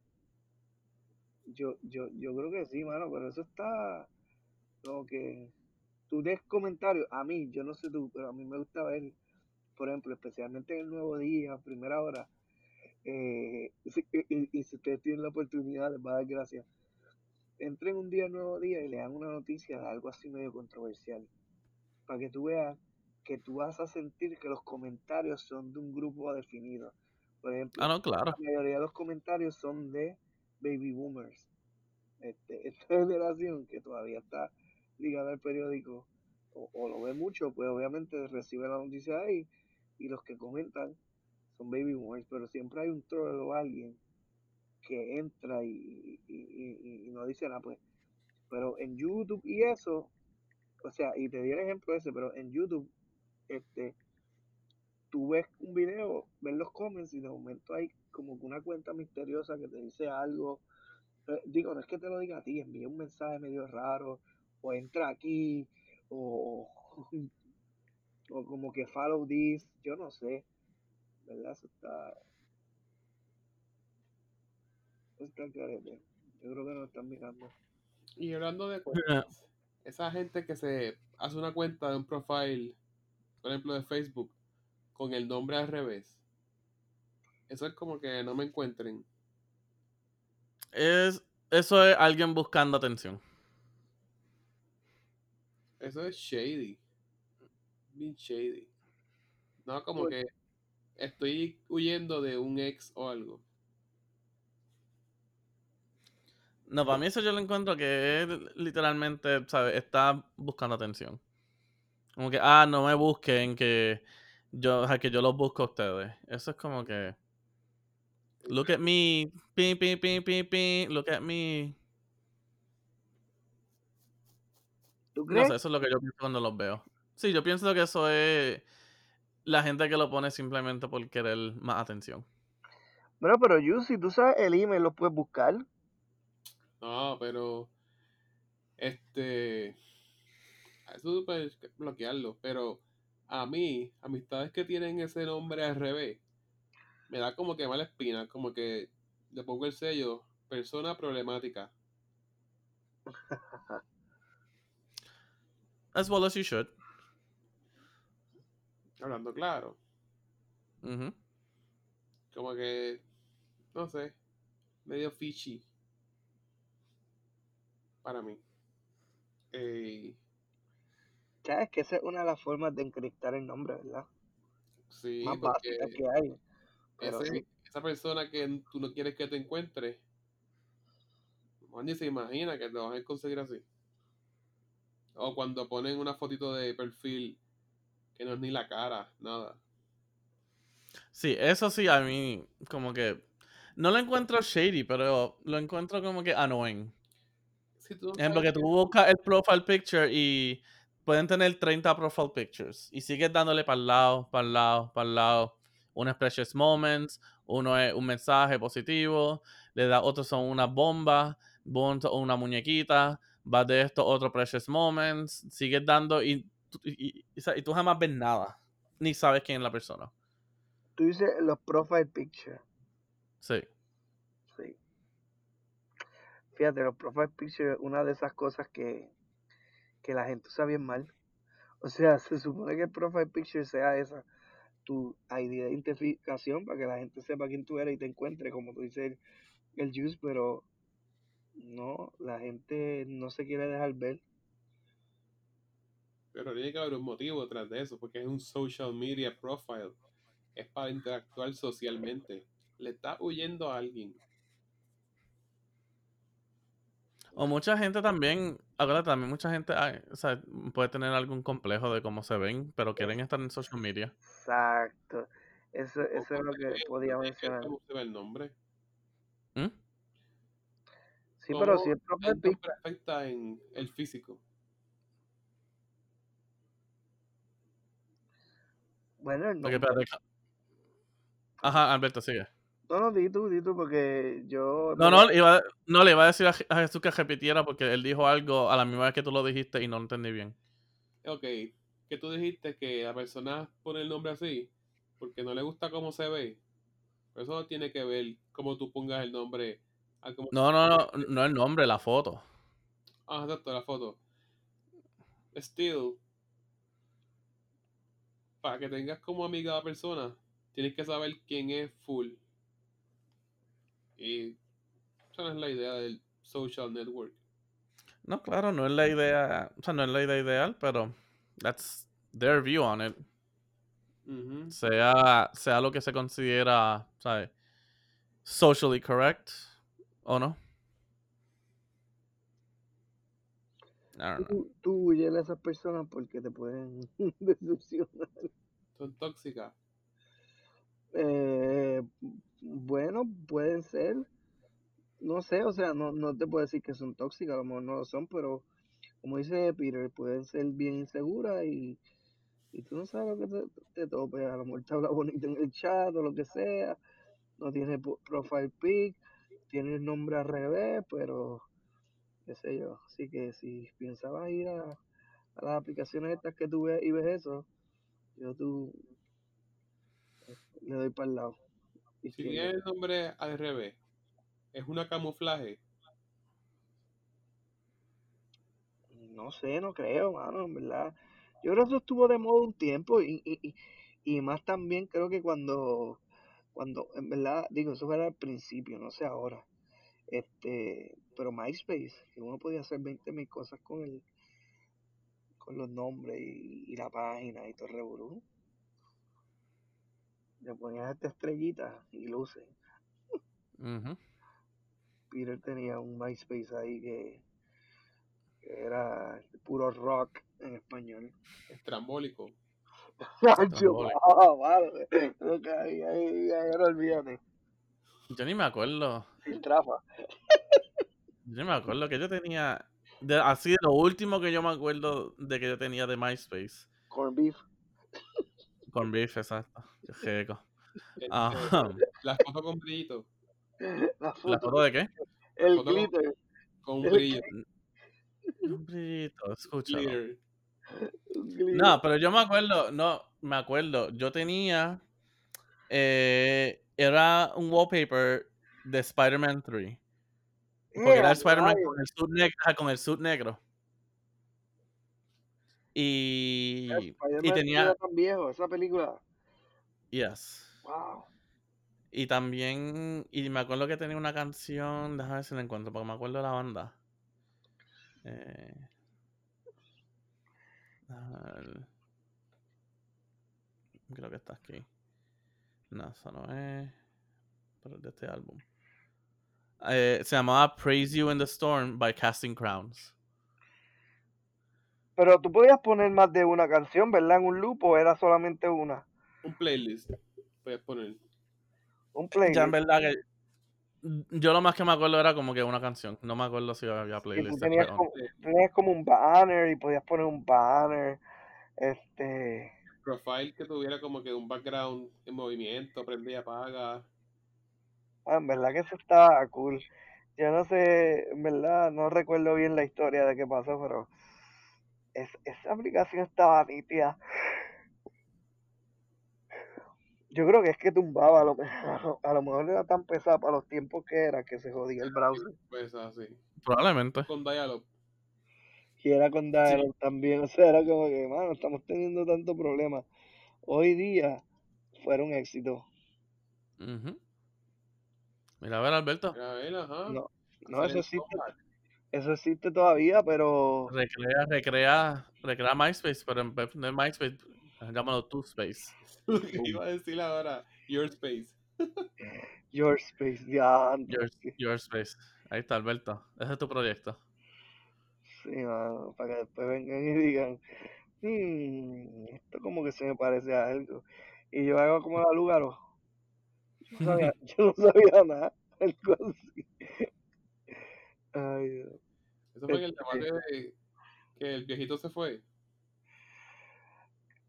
Yo, yo, yo creo que sí, mano, pero eso está como que tú des comentarios. A mí, yo no sé tú, pero a mí me gusta ver, por ejemplo, especialmente en el nuevo día, primera hora. eh, [laughs] y, si ustedes tienen la oportunidad, les va a dar gracias. Entren un día, nuevo día y lean una noticia de algo así medio controversial. Para que tú veas que tú vas a sentir que los comentarios son de un grupo definido. Por ejemplo, Ah, no, claro. la mayoría de los comentarios son de baby boomers. Este, [laughs] esta generación que todavía está ligada al periódico o, o lo ve mucho, pues obviamente recibe la noticia ahí y los que comentan son baby boomers, pero siempre hay un troll o alguien que entra y, y, y- y no dice nada, pues. Pero en YouTube y eso, o sea, y te di el ejemplo ese, pero en YouTube, este, tú ves un video, ves los comments y de momento hay como que una cuenta misteriosa que te dice algo. Eh, digo, no es que te lo diga a ti, envía un mensaje medio raro, o entra aquí, o, o como que follow this, yo no sé. ¿Verdad? Eso está. eso está al garete. Yo creo que nos están mirando. Y hablando de cuentas, esa gente que se hace una cuenta de un profile, por ejemplo de Facebook, con el nombre al revés. Eso es como que no me encuentren. Es, eso es alguien buscando atención. Eso es shady. Bien shady. No como Pues- que estoy huyendo de un ex o algo. No, para mí eso yo lo encuentro que es literalmente, ¿sabes? Está buscando atención. Como que, ah, no me busquen, que yo, o sea, que yo los busco a ustedes. Eso es como que, look at me, pi, pi, pi, pi, pi, look at me. ¿Tú No crees? sé, eso es lo que yo pienso cuando los veo. Sí, yo pienso que eso es la gente que lo pone simplemente por querer más atención. Bueno, pero you, si tú sabes el email, lo puedes buscar. No, pero este eso tú puedes bloquearlo, pero a mí, amistades que tienen ese nombre al revés, me da como que mala espina, como que le pongo el sello persona problemática. As well as you should. Hablando claro, como que no sé, medio fishy para mí. Eh, Sabes que esa es una de las formas de encriptar el nombre, ¿verdad? sí, Más porque que hay. Pero ese- sí. esa persona que tú no quieres que te encuentre, ni se imagina que te vas a conseguir así. O cuando ponen una fotito de perfil que no es ni la cara, nada. Sí, eso sí, a mí, como que. No lo encuentro shady, pero lo encuentro como que annoying. Si tú Ejemplo, sabes que tú buscas el profile picture y pueden tener 30 profile pictures. Y sigues dándole para el lado, para el lado, para el lado. Uno es precious moments, uno es un mensaje positivo, le da otros son unas bombas, una muñequita, vas de esto otro precious moments, sigues dando y, tú- y, y- tú jamás ves nada, ni sabes quién es la persona. Tú dices los profile pictures. Sí. Sí. Fíjate, los profile pictures es una de esas cosas que, que la gente usa bien mal. O sea, [laughs] se supone que el profile picture sea esa, tu ID de identificación para que la gente sepa quién tú eres y te encuentre, como tú dices el, el juice, pero no, la gente no se quiere dejar ver. Pero tiene que haber un motivo detrás de eso, porque es un social media profile. Es para interactuar socialmente. Le está huyendo a alguien. O mucha gente también, acuérdate, también mucha gente ay, o sea, puede tener algún complejo de cómo se ven, pero quieren estar en social media. Exacto. Eso, eso es lo que podía mencionar. cómo se ve el nombre. ¿Mm? Sí, pero ¿Cómo si el profile el picture nombre afecta en el físico. Bueno, el Porque, nombre. espérate. ca- Ajá, Alberto, sigue. No, no, di tú, di tú, porque yo. No, no, iba, no, le iba a decir a, Je- a Jesús que repitiera porque él dijo algo a la misma vez que tú lo dijiste y no lo entendí bien. Ok, que tú dijiste que la persona pone el nombre así porque no le gusta cómo se ve. Pero eso no tiene que ver cómo tú pongas el nombre. a cómo- No, no, no, no el nombre, la foto. Ah, exacto, la foto. Still, para que tengas como amiga a la persona, tienes que saber quién es full. Y esa no es la idea del social network. No, claro, no es la idea, o sea, no es la idea ideal, pero that's their view on it. Sea, sea lo que se considera, ¿sabes? Socially correct, ¿o no? I don't know. Tú, tú huyele a esas personas porque te pueden [laughs] decepcionar. Son tóxicas. Eh, bueno, pueden ser. No sé, o sea, no, no te puedo decir que son tóxicas, a lo mejor no lo son, pero como dice Peter, pueden ser bien inseguras y, y tú no sabes lo que te, te tope. A lo mejor te habla bonito en el chat o lo que sea, no tiene po- profile pic, tiene el nombre al revés, pero qué sé yo. Así que si pensabas ir a, a las aplicaciones estas que tú ves y ves eso, yo tú le doy para el lado. Si izquierdo. tiene el nombre al revés, es una camuflaje. No sé, no creo, mano, en verdad. Yo creo que eso estuvo de moda un tiempo y, y, y, y más también creo que cuando, cuando, en verdad, digo, eso era al principio, no sé ahora. Este, pero MySpace, que uno podía hacer 20 mil cosas con el, con los nombres y, y la página y todo el revolú. Le ponías esta estrellita y luces. Peter tenía un MySpace ahí que, que era puro rock en español. Estrambólico. Ah, vale. No, que ahí, ahí, ahí, ahora olvídate. Yo ni me acuerdo. Sin trafa. Yo ni me acuerdo que yo tenía. de- así de lo último que yo me acuerdo de que yo tenía de MySpace. Corn beef. Con Beef, exacto. Qué jeco. Este, Ajá. la foto con brillito. La ¿La foto. de qué? El foto con- glitter. Con El brillo. Un brillito, escúchalo. No, pero yo me acuerdo, no, me acuerdo. Yo tenía. eh, era un wallpaper de Spider-Man 3. Porque era Spider-Man con el suit negro. con el suit negro. Y. Y tenía. era tan viejo, esa película. Yes. Wow. Y también. Y me acuerdo que tenía una canción. Déjame ver si la encuentro, porque me acuerdo de la banda. Eh. Creo que está aquí. No, eso no es. Pero es de este álbum. Eh, se llamaba Praise You in the Storm by Casting Crowns. Pero tú podías poner más de una canción, ¿verdad? En un loop o era solamente una. Un playlist. Puedes poner. Un Ya en playlist. verdad que. Yo lo más que me acuerdo era como que una canción. No me acuerdo si había playlist tenías como, tenías como un banner y podías poner un banner. Este. Profile que tuviera como que un background en movimiento, prende y apaga. Ah, en verdad que eso estaba cool. Yo no sé, en verdad, no recuerdo bien la historia de qué pasó, pero es, esa aplicación estaba nítida. Yo creo que es que tumbaba, a lo, me- a lo mejor era tan pesada para los tiempos que era que se jodía el browser. Pues así. Probablemente. Con Dialog. Y era con Dialog también, [laughs] o sea, era como que, mano, estamos teniendo tanto problema. Hoy día fueron éxito. Ujú. Mira, a ver, Alberto. Mira, a ver, ajá. No, no, eso existe, eso existe todavía, pero Recrea, recrea, recrea MySpace, pero en vez de MySpace, llámalo tu Space. [laughs] Lo que iba a decir ahora, Your Space. [laughs] Your Space, ya. Your, your Space. Ahí está, Alberto. Ese es tu proyecto. Sí, mano, para que después vengan y [laughs] digan, "Hmm, esto como que se me parece a algo. Y yo hago como la Lugaro. Yo no sabía, [laughs] yo no sabía nada. [laughs] Algo así. Ay, Dios. Eso fue en el Este- debate de que el viejito se fue.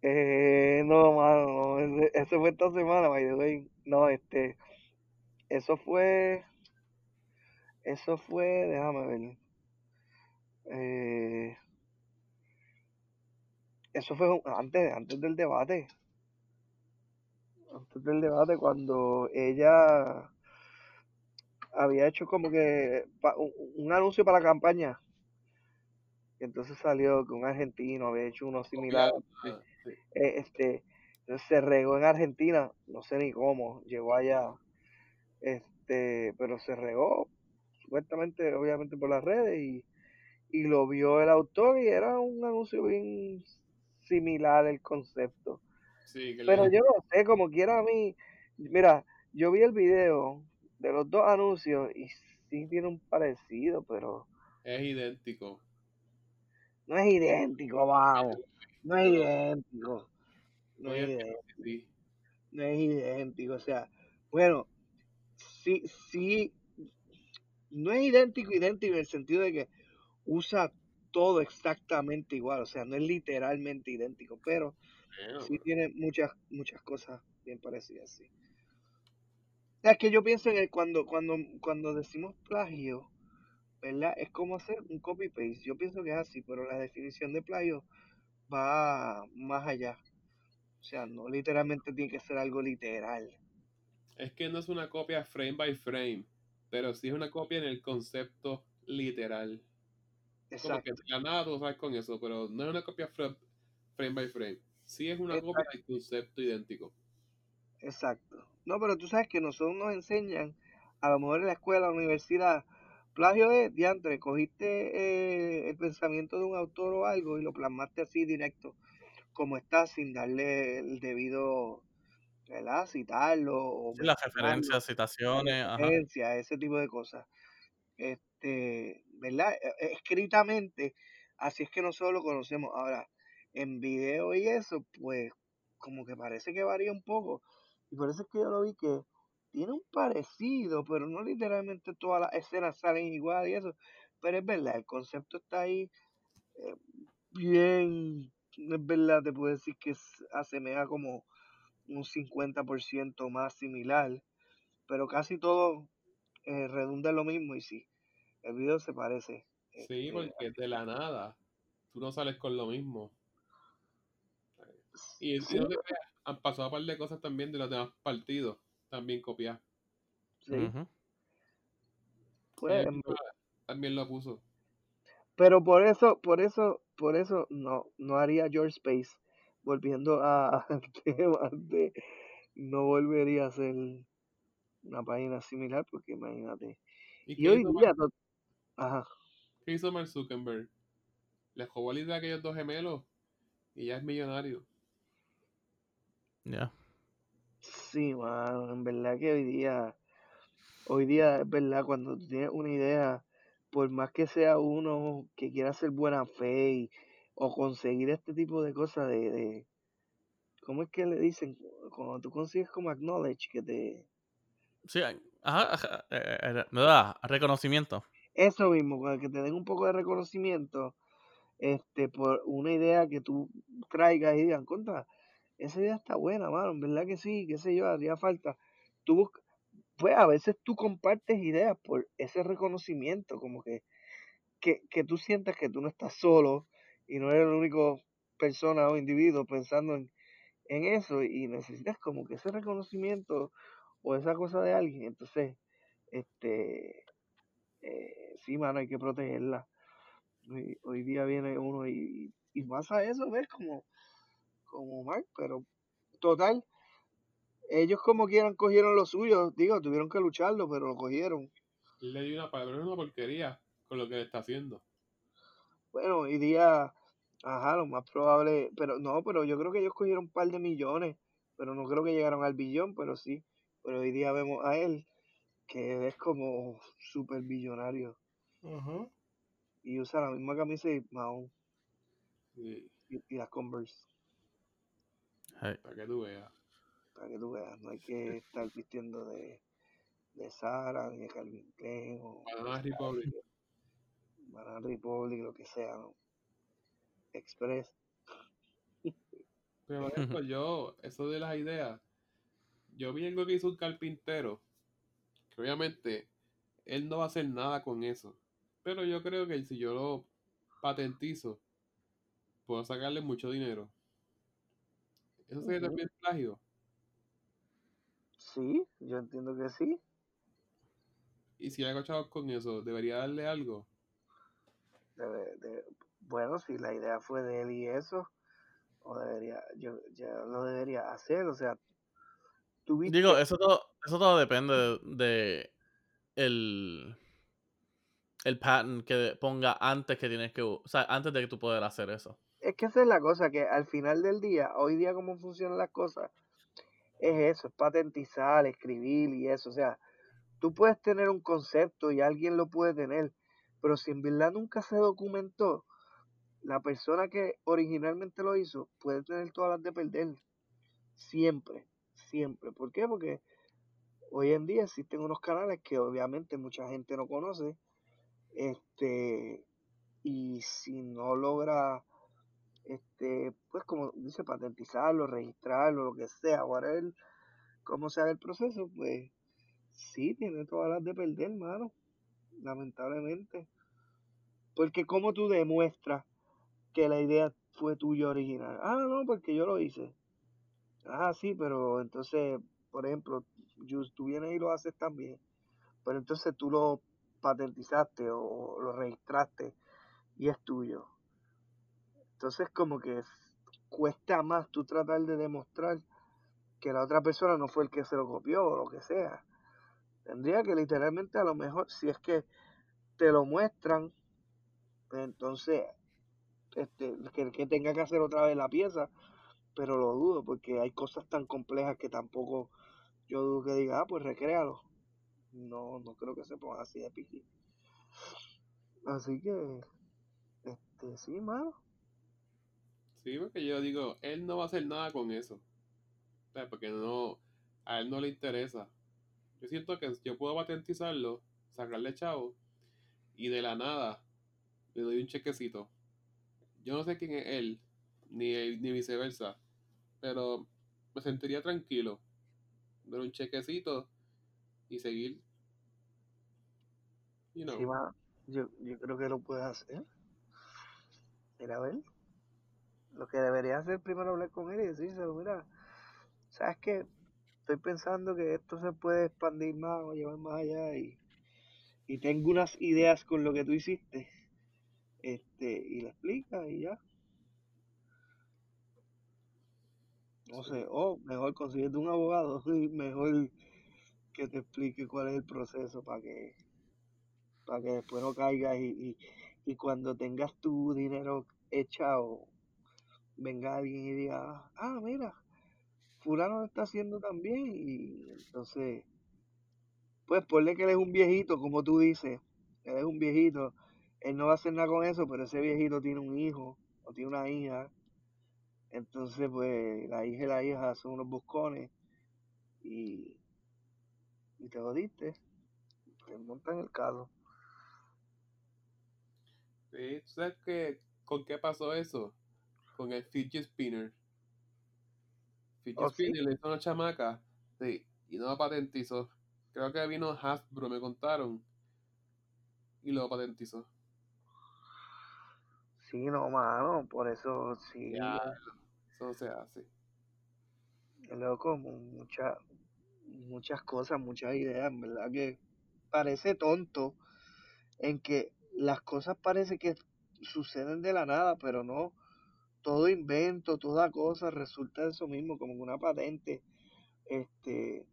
Eh, no, mano, no, ese, ese fue esta semana, by the way. No, este, eso fue, eso fue, déjame ver. Eh, eso fue antes, antes del debate. Antes del debate, cuando ella había hecho como que un, un anuncio para la campaña. Y entonces salió que un argentino había hecho uno similar. Ah, sí. eh, este, entonces se regó en Argentina, no sé ni cómo, llegó allá, este, pero se regó, supuestamente, obviamente por las redes, y, y lo vio el autor y era un anuncio bien similar el concepto. Sí, Pero [laughs] yo no sé, como quiera a mí, mira, yo vi el video de los dos anuncios y sí tiene un parecido, pero es idéntico. no es idéntico, vamos, no es idéntico, no es idéntico. no es idéntico, o sea, bueno, sí, sí, no es idéntico, idéntico en el sentido de que usa todo exactamente igual, o sea, no es literalmente idéntico, pero sí tiene muchas, muchas cosas bien parecidas, sí. Es que yo pienso en el, cuando, cuando, cuando decimos plagio, ¿verdad? Es como hacer un copy-paste, yo pienso que es así, pero la definición de plagio va más allá. O sea, no literalmente tiene que ser algo literal. es que no es una copia frame by frame, pero sí es una copia en el concepto literal. Como Exacto. que de la nada tú sabes con eso, pero no es una copia fra- frame by frame. Sí es una copia del concepto idéntico. Exacto. No, pero tú sabes que nosotros nos enseñan, a lo mejor en la escuela, en la universidad, plagio es, diantre, cogiste eh, el pensamiento de un autor o algo y lo plasmaste así directo, como está, sin darle el debido, ¿verdad? Citarlo o Sí, las referencias, citaciones, ajá. referencia, ese tipo de cosas. Este, ¿verdad? E- e- Escritamente, así es que nosotros lo conocemos. Ahora, en video y eso, pues, como que parece que varía un poco. Y por eso es que yo lo vi que tiene un parecido, pero no literalmente todas las escenas salen igual y eso. Pero es verdad, el concepto está ahí eh, bien, es verdad, te puedo decir que asemeja como un 50% más similar, pero casi todo eh, redunda en lo mismo y sí, el video se parece. Sí, este, porque de la nada tú no sales con lo mismo. Y, sí, no te creas, han pasado un par de cosas también de los demás partidos, también copiadas. sí, pues, FIFA también lo puso. Pero por eso, por eso, por eso no, no haría George Space. Volviendo a, [laughs] al tema de no volvería a hacer una página similar, porque imagínate. ¿Y Y qué hoy hizo, día, Mark, ajá, qué hizo Mark Zuckerberg? Le jugó la idea a aquellos dos gemelos y ya es millonario. Ya. sí, mano, en verdad que hoy día, hoy día es verdad, cuando tú tienes una idea, por más que sea uno que quiera hacer buena fe y- o conseguir este tipo de cosas de, de, ¿cómo es que le dicen? Cuando tú consigues como acknowledge que te, Sí, ajá, eh, eh, me da reconocimiento. eso mismo, que te den un poco de reconocimiento, este, por una idea que tú traigas y digan, contra, esa idea está buena, mano, verdad que sí, qué sé yo, haría falta. Tú pues a veces tú compartes ideas por ese reconocimiento, como que, que, que tú sientas que tú no estás solo y no eres el único persona o individuo pensando en, en eso y necesitas como que ese reconocimiento o esa cosa de alguien. Entonces, este, eh, sí, mano, hay que protegerla. Hoy, hoy día viene uno y, y pasa eso, ¿ves? Como, como Mark, pero total, ellos como quieran cogieron lo suyo, digo, tuvieron que lucharlo, pero lo cogieron. Le dio una palabra, es una porquería con lo que le está haciendo. Bueno, hoy día, ajá, lo más probable, pero no, pero yo creo que ellos cogieron un par de millones, pero no creo que llegaron al billón, pero sí. Pero hoy día vemos a él, que es como súper millonario, y usa la misma camisa y Mahon, Sí, y, y las Converse, Hey. para que tú veas. para que tú veas, no hay que estar vistiendo de, de Sara, ni de Calvin Klein, o Banana Republic. Banana Republic, lo que sea, ¿no? Express. Pero por ejemplo, yo, eso de las ideas, yo vi algo que hizo un carpintero, que obviamente él no va a hacer nada con eso. Pero yo creo que si yo lo patentizo, puedo sacarle mucho dinero. ¿Eso sería también plagio? Sí, yo entiendo que sí. Y si hago chavos con eso, ¿debería darle algo? Debe- de- bueno, si la idea fue de él y eso, o debería, yo ya lo debería hacer, o sea, tuviste, Digo, eso todo, eso todo depende de, el, el patent que ponga antes que tienes que, o sea, antes de que tú puedas hacer eso. es que esa es la cosa, que al final del día, hoy día como funcionan las cosas, es eso, es patentizar, escribir y eso, o sea, tú puedes tener un concepto y alguien lo puede tener, pero si en verdad nunca se documentó, la persona que originalmente lo hizo puede tener todas las de perder. Siempre, siempre. ¿Por qué? Porque hoy en día existen unos canales que obviamente mucha gente no conoce. Este, y si no logra, este, pues como dice, patentizarlo, registrarlo, lo que sea, whatever, cómo se haga el proceso, pues sí, tiene todas las de perder, mano. Lamentablemente. Porque como tú demuestras que la idea fue tuya original. Ah, no, porque yo lo hice. Ah, sí, pero entonces, por ejemplo, tú vienes y lo haces también. Pero entonces tú lo patentizaste o lo registraste y es tuyo. Entonces como que es- cuesta más tú tratar de demostrar que la otra persona no fue el que se lo copió o lo que sea. Tendría que literalmente a lo mejor, si es que te lo muestran, pues entonces este, que tenga que hacer otra vez la pieza, pero lo dudo porque hay cosas tan complejas que tampoco yo dudo que diga, ah, pues recréalo. No, no creo que se ponga así de piqui. Así que, este, sí, mano. Sí, porque yo digo, él no va a hacer nada con eso. O sea, porque no, a él no le interesa. Yo siento que yo puedo patentizarlo, sacarle chavo, y de la nada le doy un chequecito. Yo no sé quién es él, ni, ni viceversa, pero me sentiría tranquilo. Dar un chequecito y seguir. You know. Sí. Yo, yo creo que lo puedes hacer. Mira, a ver. Lo que deberías hacer primero hablar con él y decírselo, mira, ¿sabes qué? Estoy pensando que esto se puede expandir más o llevar más allá y, y tengo unas ideas con lo que tú hiciste. Este, y le explica y ya. No Sí. sé, o mejor consiguiente un abogado [laughs] y mejor que te explique cuál es el proceso para que para que después no caigas y, y, y cuando tengas tu dinero echado venga alguien y diga ah mira fulano lo está haciendo también y entonces pues ponle que él es un viejito como tú dices él es un viejito él no va a hacer nada con eso pero ese viejito tiene un hijo o tiene una hija entonces pues la hija y la hija son unos buscones y, y te jodiste te montan el caso Sí, ¿tú sabes qué, con qué pasó eso? Con el fidget spinner. Fidget ¿Oh, sí? spinner le hizo una chamaca sí, y no lo patentizó. Creo que vino Hasbro, me contaron. Y lo patentizó. Sí, no, mano, por eso sí, Ya, eso se hace. loco, mu- mucha- muchas cosas, muchas ideas, en verdad que parece tonto en que las cosas parece que suceden de la nada, pero no, todo invento, toda cosa resulta de eso mismo, como una patente, este,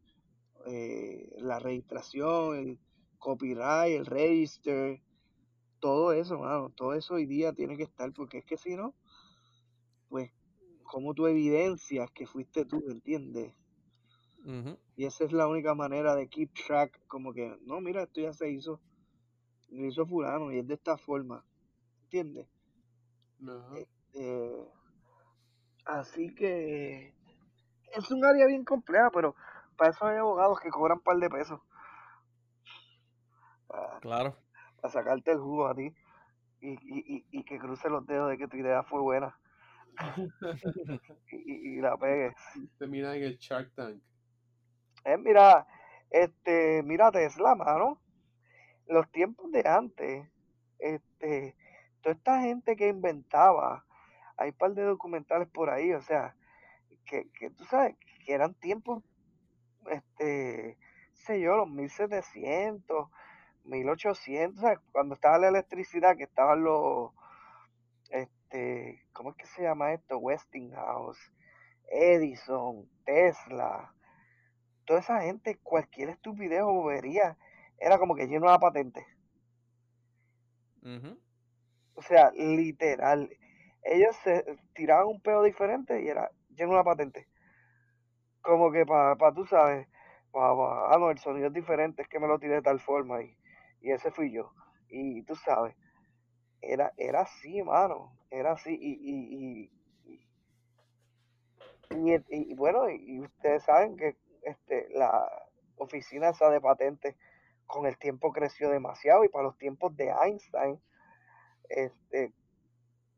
eh, la registración, el copyright, el register, todo eso, mano, todo eso hoy día tiene que estar, porque es que si no, pues, como tú evidencias que fuiste tú, ¿entiendes? Y esa es la única manera de keep track, como que, no, mira, esto ya se hizo, lo hizo fulano y es de esta forma, ¿entiendes? Eh, así que es un área bien compleja, pero para eso hay abogados que cobran un par de pesos. Para, Claro. Para sacarte el jugo a ti y, y, y, y que cruce los dedos de que tu idea fue buena. [laughs] y, y la pegues. Termina en el Shark Tank. Eh, mira, este, mira Tesla, mano. Los tiempos de antes, este, toda esta gente que inventaba, hay un par de documentales por ahí, o sea, que, que tú sabes, que eran tiempos, este, sé yo, los 1700, 1800, ¿sabes? cuando estaba la electricidad, que estaban los, este, ¿cómo es que se llama esto? Westinghouse, Edison, Tesla, toda esa gente, cualquier estupidez o bobería, era como que lleno de patente. O sea, literal. Ellos se tiraban un pedo diferente y era lleno de patente. Como que para, pa, tú sabes, pa, pa, ah, no, el sonido es diferente, es que me lo tiré de tal forma y, y ese fui yo. Y tú sabes, era, era así, mano, era así. Y, y, y, y, bueno, y, y ustedes saben que este, la oficina esa de patentes con el tiempo creció demasiado y para los tiempos de Einstein, este,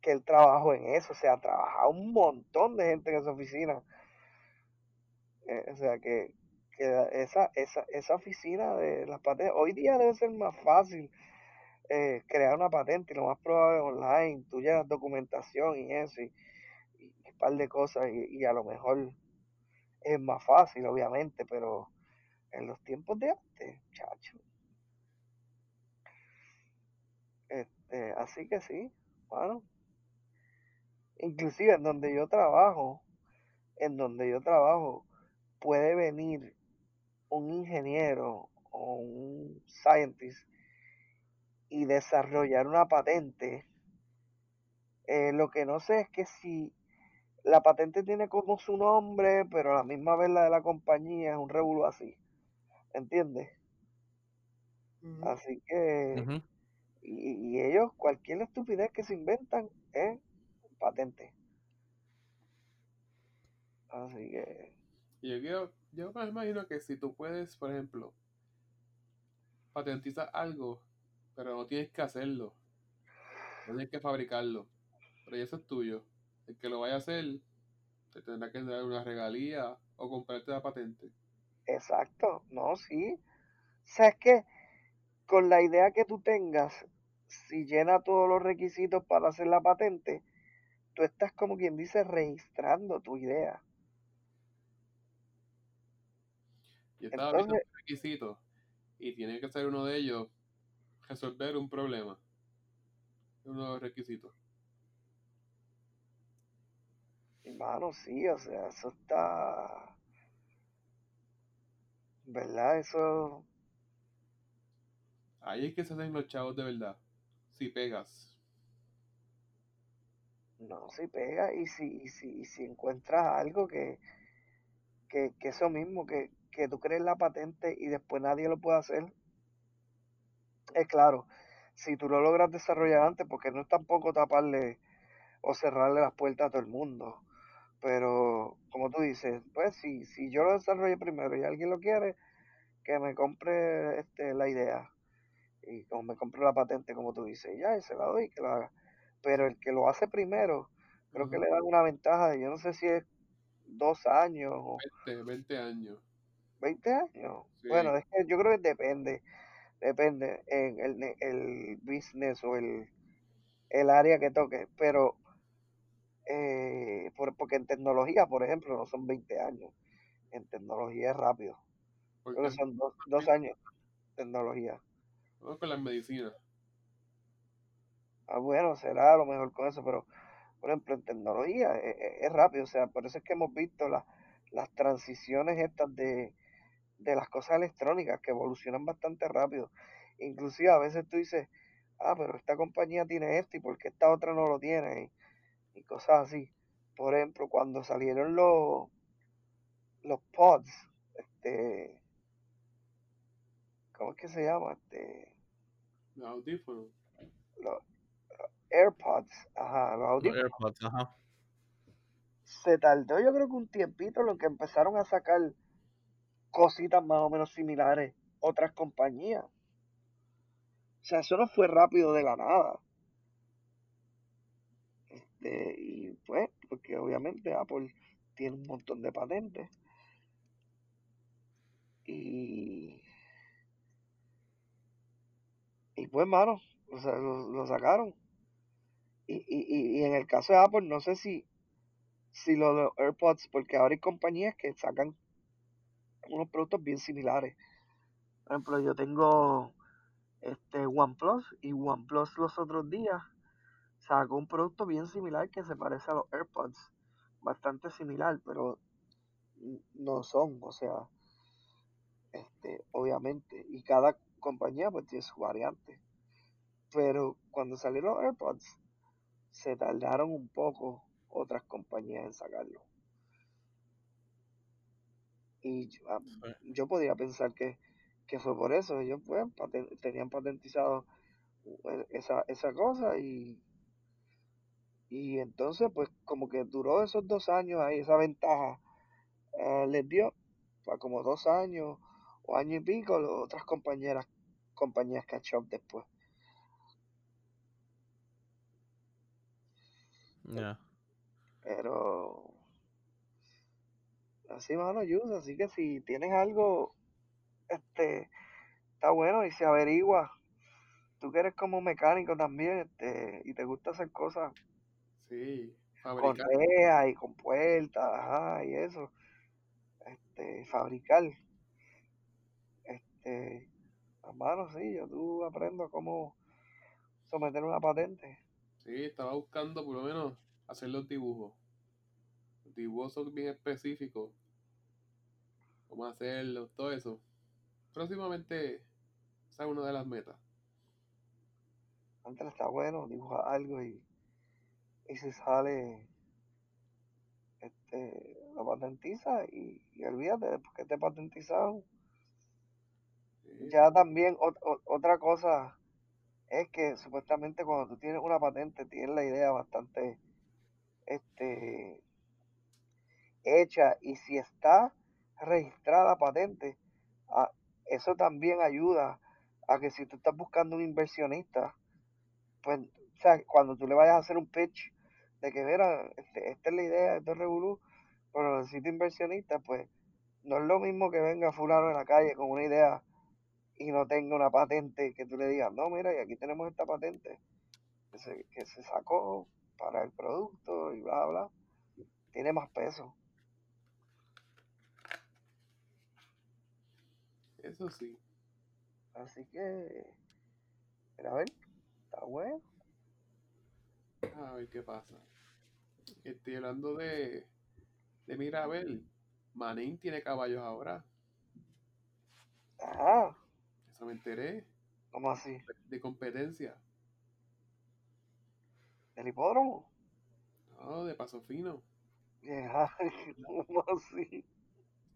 que él trabajó en eso, o sea, trabajaba un montón de gente en esa oficina. Eh, o sea, que, que esa, esa, esa oficina de las patentes, hoy día debe ser más fácil eh, crear una patente y lo más probable online, tú llevas documentación y eso y, un par de cosas y, y a lo mejor es más fácil, obviamente, pero en los tiempos de antes, chacho. Este, así que sí, bueno. Inclusive en donde yo trabajo, en donde yo trabajo, puede venir un ingeniero o un scientist y desarrollar una patente. Eh, lo que no sé es que si la patente tiene como su nombre, pero a la misma vez la de la compañía es un revuelo así. ¿Entiendes? Así que, y, y ellos, cualquier estupidez que se inventan es patente. Así que, Y yo, quiero- yo me imagino que si tú puedes, por ejemplo, patentizar algo, pero no tienes que hacerlo, no tienes que fabricarlo, pero eso es tuyo. El que lo vaya a hacer, te tendrá que dar una regalía o comprarte la patente. exacto, no, sí. O sea, es que con la idea que tú tengas, si llena todos los requisitos para hacer la patente, tú estás como quien dice registrando tu idea. Yo estaba viendo Entonces, los requisitos y tiene que ser uno de ellos resolver un problema. Uno de los requisitos. Hermano, sí, o sea, eso está. ¿Verdad? Eso. Ahí es que se hacen los chavos de verdad. Si pegas. No, si pega y si, y si, y si encuentras algo que, que, que eso mismo, que, que tú crees la patente y después nadie lo puede hacer. Es claro, si tú lo logras desarrollar antes, porque no es tampoco taparle o cerrarle las puertas a todo el mundo. Pero, como tú dices, pues si, si yo lo desarrollé primero y alguien lo quiere, que me compre este, la idea. Y como me compre la patente, como tú dices, y ya, y se la doy, que lo haga. Pero el que lo hace primero, creo que le dan una ventaja de, yo no sé si es dos años o 20, 20 años. 20 años. Sí. Bueno, es que yo creo que depende, depende en el, el business o el, el área que toque. Pero, eh, por- porque en tecnología, por ejemplo, no son 20 años. En tecnología es rápido. Creo que son dos, dos años tecnología. vamos con las medicinas. Ah, bueno, será a lo mejor con eso, pero por ejemplo en tecnología es, es- es rápido, o sea, por eso es que hemos visto las las transiciones estas de, de las cosas electrónicas que evolucionan bastante rápido. Inclusive a veces tú dices, ah, pero esta compañía tiene esto y por qué esta otra no lo tiene y, y cosas así. Por ejemplo, cuando salieron los los pods, este, ¿cómo es que se llama? Este, Los audífonos. los AirPods, ajá, los Los audífonos. AirPods, ajá. se tardó yo creo que un tiempito en lo que empezaron a sacar cositas más o menos similares otras compañías. O sea, eso no fue rápido de la nada. Este, y pues, patentes, Apple tiene un montón de patentes. Y, y pues, mano, o sea, lo, lo sacaron. Y, y, y en el caso de Apple, no sé si, si lo de los AirPods, porque ahora hay compañías que sacan unos productos bien similares. Por ejemplo, yo tengo este OnePlus y OnePlus los otros días sacó un producto bien similar que se parece a los AirPods, bastante similar, pero no son, o sea, este, obviamente, y cada compañía pues tiene su variante. Pero cuando salieron los AirPods, se tardaron un poco otras compañías en sacarlo. Y yo, ah, yo podría pensar que, que fue por eso. Ellos pues, paten- tenían patentizado eh, esa, esa cosa y, y entonces pues como que duró esos dos años ahí, esa ventaja eh, les dio para como dos años o año y pico las otras compañeras compañías catch up después. Ya. Pero así mano, Yus, así que si tienes algo, este, está bueno y se averigua. Tú que eres como mecánico también, este, y te gusta hacer cosas Sí, con fabricar. rejas y con puertas, ajá, y eso, este, fabricar, este, hermano, sí, yo tú aprendo cómo someter una patente. Sí, estaba buscando por lo menos hacer los dibujos. Los dibujos son bien específicos. Cómo hacerlos, todo eso. Próximamente, esa es una de las metas. Antes está bueno, dibuja algo y, y si sale, este, lo patentiza y, y olvídate, después que esté patentizado. Sí, Ya también ot- ot- otra cosa es que supuestamente cuando tú tienes una patente tienes la idea bastante este hecha y si está registrada patente, eso también ayuda a que si tú estás buscando un inversionista, pues, o sea, cuando tú le vayas a hacer un pitch de que, mira, este, esta es la idea, esto es Revolú, pero necesito inversionista, pues, no es lo mismo que venga fulano en la calle con una idea y no tenga una patente que tú le digas, no, mira, y aquí tenemos esta patente que se, que se sacó para el producto y bla, bla, tiene más peso. Eso sí. Así que, mira, a ver, está bueno. A ver qué pasa. Estoy hablando de, de Mirabel. Manín tiene caballos ahora. Ajá, Eso me enteré. ¿cómo así? De competencia. ¿Del hipódromo? No, de paso fino. Ajá, [laughs] ¿cómo así?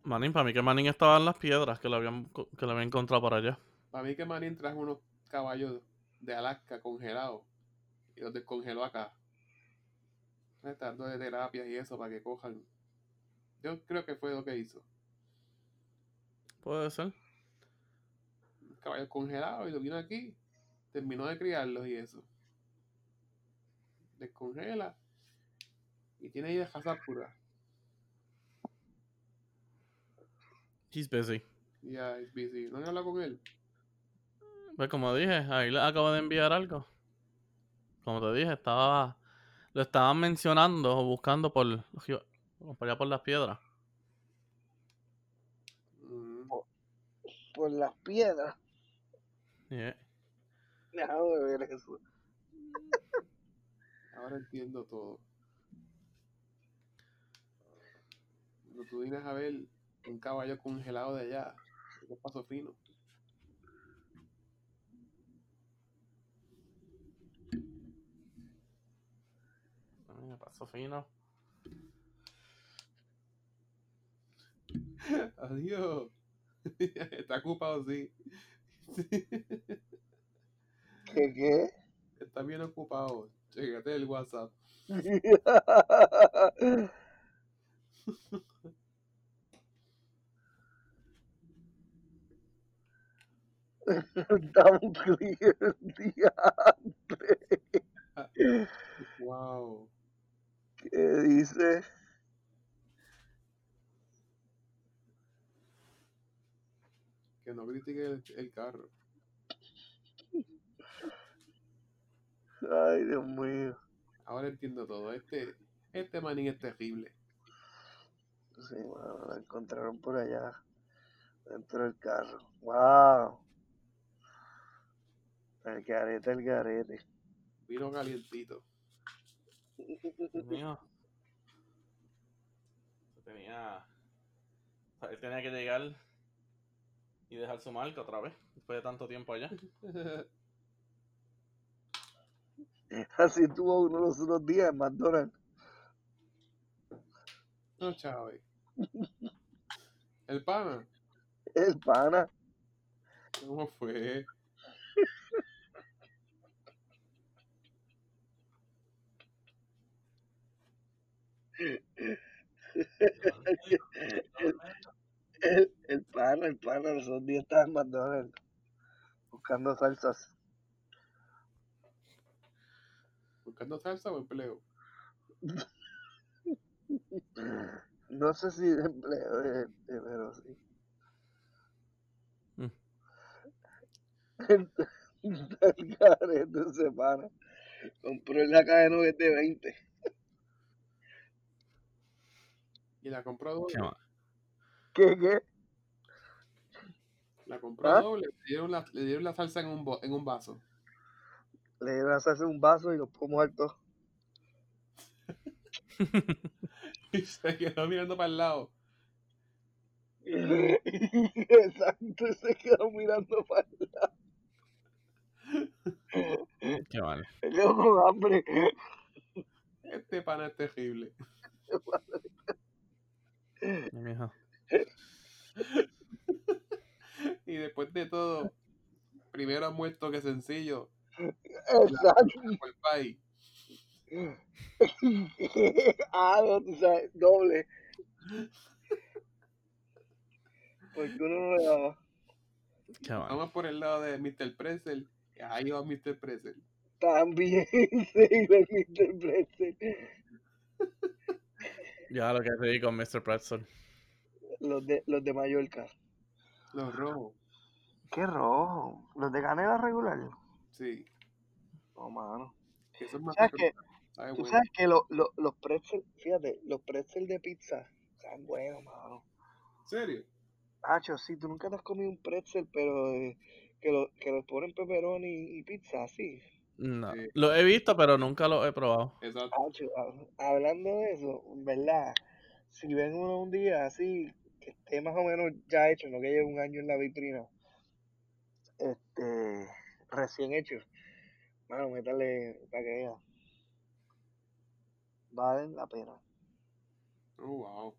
Manín, para mí que Manín estaba en las piedras que le habían, que le habían encontrado por allá. Para mí que Manín trajo unos caballos de Alaska congelados. Y los descongeló acá. Estando de terapias y eso para que cojan. Yo creo que fue lo que hizo. Puede ser. Caballos congelados y lo vino aquí. Terminó de criarlos y eso. Descongela. Y tiene ahí de casa pura. He's busy. Ya, es busy. ¿No han hablado con él? Pues como dije, ahí le acabo de enviar algo. Como te dije, estaba. Lo estaban mencionando o buscando por, por allá por las piedras. Mm, Por las piedras. Yeah. Déjame ver eso. ahora entiendo todo. Cuando tú vienes a ver un caballo congelado de allá, es paso fino. Me pasó fino. [laughs] Adiós. [laughs] Está ocupado, sí. [laughs] ¿Qué qué? Está bien ocupado. Chécate el WhatsApp. [laughs] Down Clear, diantre. Wow. ¿Qué dice? Que no critique el, el carro. Ay, Dios mío. Ahora entiendo todo. Este, este manín es terrible. Sí, bueno, encontraron por allá, dentro del carro. ¡Wow! El garete, el garete. Vino calientito. Dios mío. [laughs] Tenía. Él tenía que llegar y dejar su marca otra vez, después de tanto tiempo allá. [laughs] Así tuvo uno los otros días en McDonald's. no, Chávez. El pana. El pana. ¿Cómo fue? El, el el pana, los otros días estaba en McDonald's buscando salsas. ¿Buscando salsa o empleo? No sé si de empleo, este, pero sí. Mm. [laughs] El garete ese pana. Compró en la de nuggets de 20. Y la compró doble. Qué. ¿Qué, qué? La compró ¿Ah? doble. Le dieron, la, le dieron la salsa en un, bo- en un vaso. Le dieron a hacerse un vaso y lo puso muerto. [laughs] Y se quedó mirando para el lado. Exacto, y se quedó mirando para el lado. Qué mal. Quedó con hambre. Este pana es terrible. Mijo. Y después de todo, primero ha muerto que sencillo. Exacto. Por el país. [laughs] ah, no, tú sabes, doble. Porque uno no le daba. Vamos por el lado de Mr. Pretzel. Ahí va Mr. Pretzel. También [laughs] se iba el Mr. Pretzel. Ya lo que te con Mr. Pretzel. Los de, los de Mallorca. Los rojos. Qué rojo. Los de canela regular. Sí. No, mano. Que eso es más ¿Sabes Tú bueno. sabes que lo- lo- los pretzel, fíjate, los pretzel de pizza están buenos, mano. ¿En serio? Hacho, sí, tú nunca te has comido un pretzel, pero eh, que lo que lo ponen pepperoni y pizza, así. No. Sí. Lo he visto, pero nunca lo he probado. Exacto. Hacho, hab- hablando de eso, en verdad, si ven uno un día así, que esté más o menos ya hecho, no que lleve un año en la vitrina, este, recién hecho, mano, métale para que vea. Valen la pena. Oh, wow.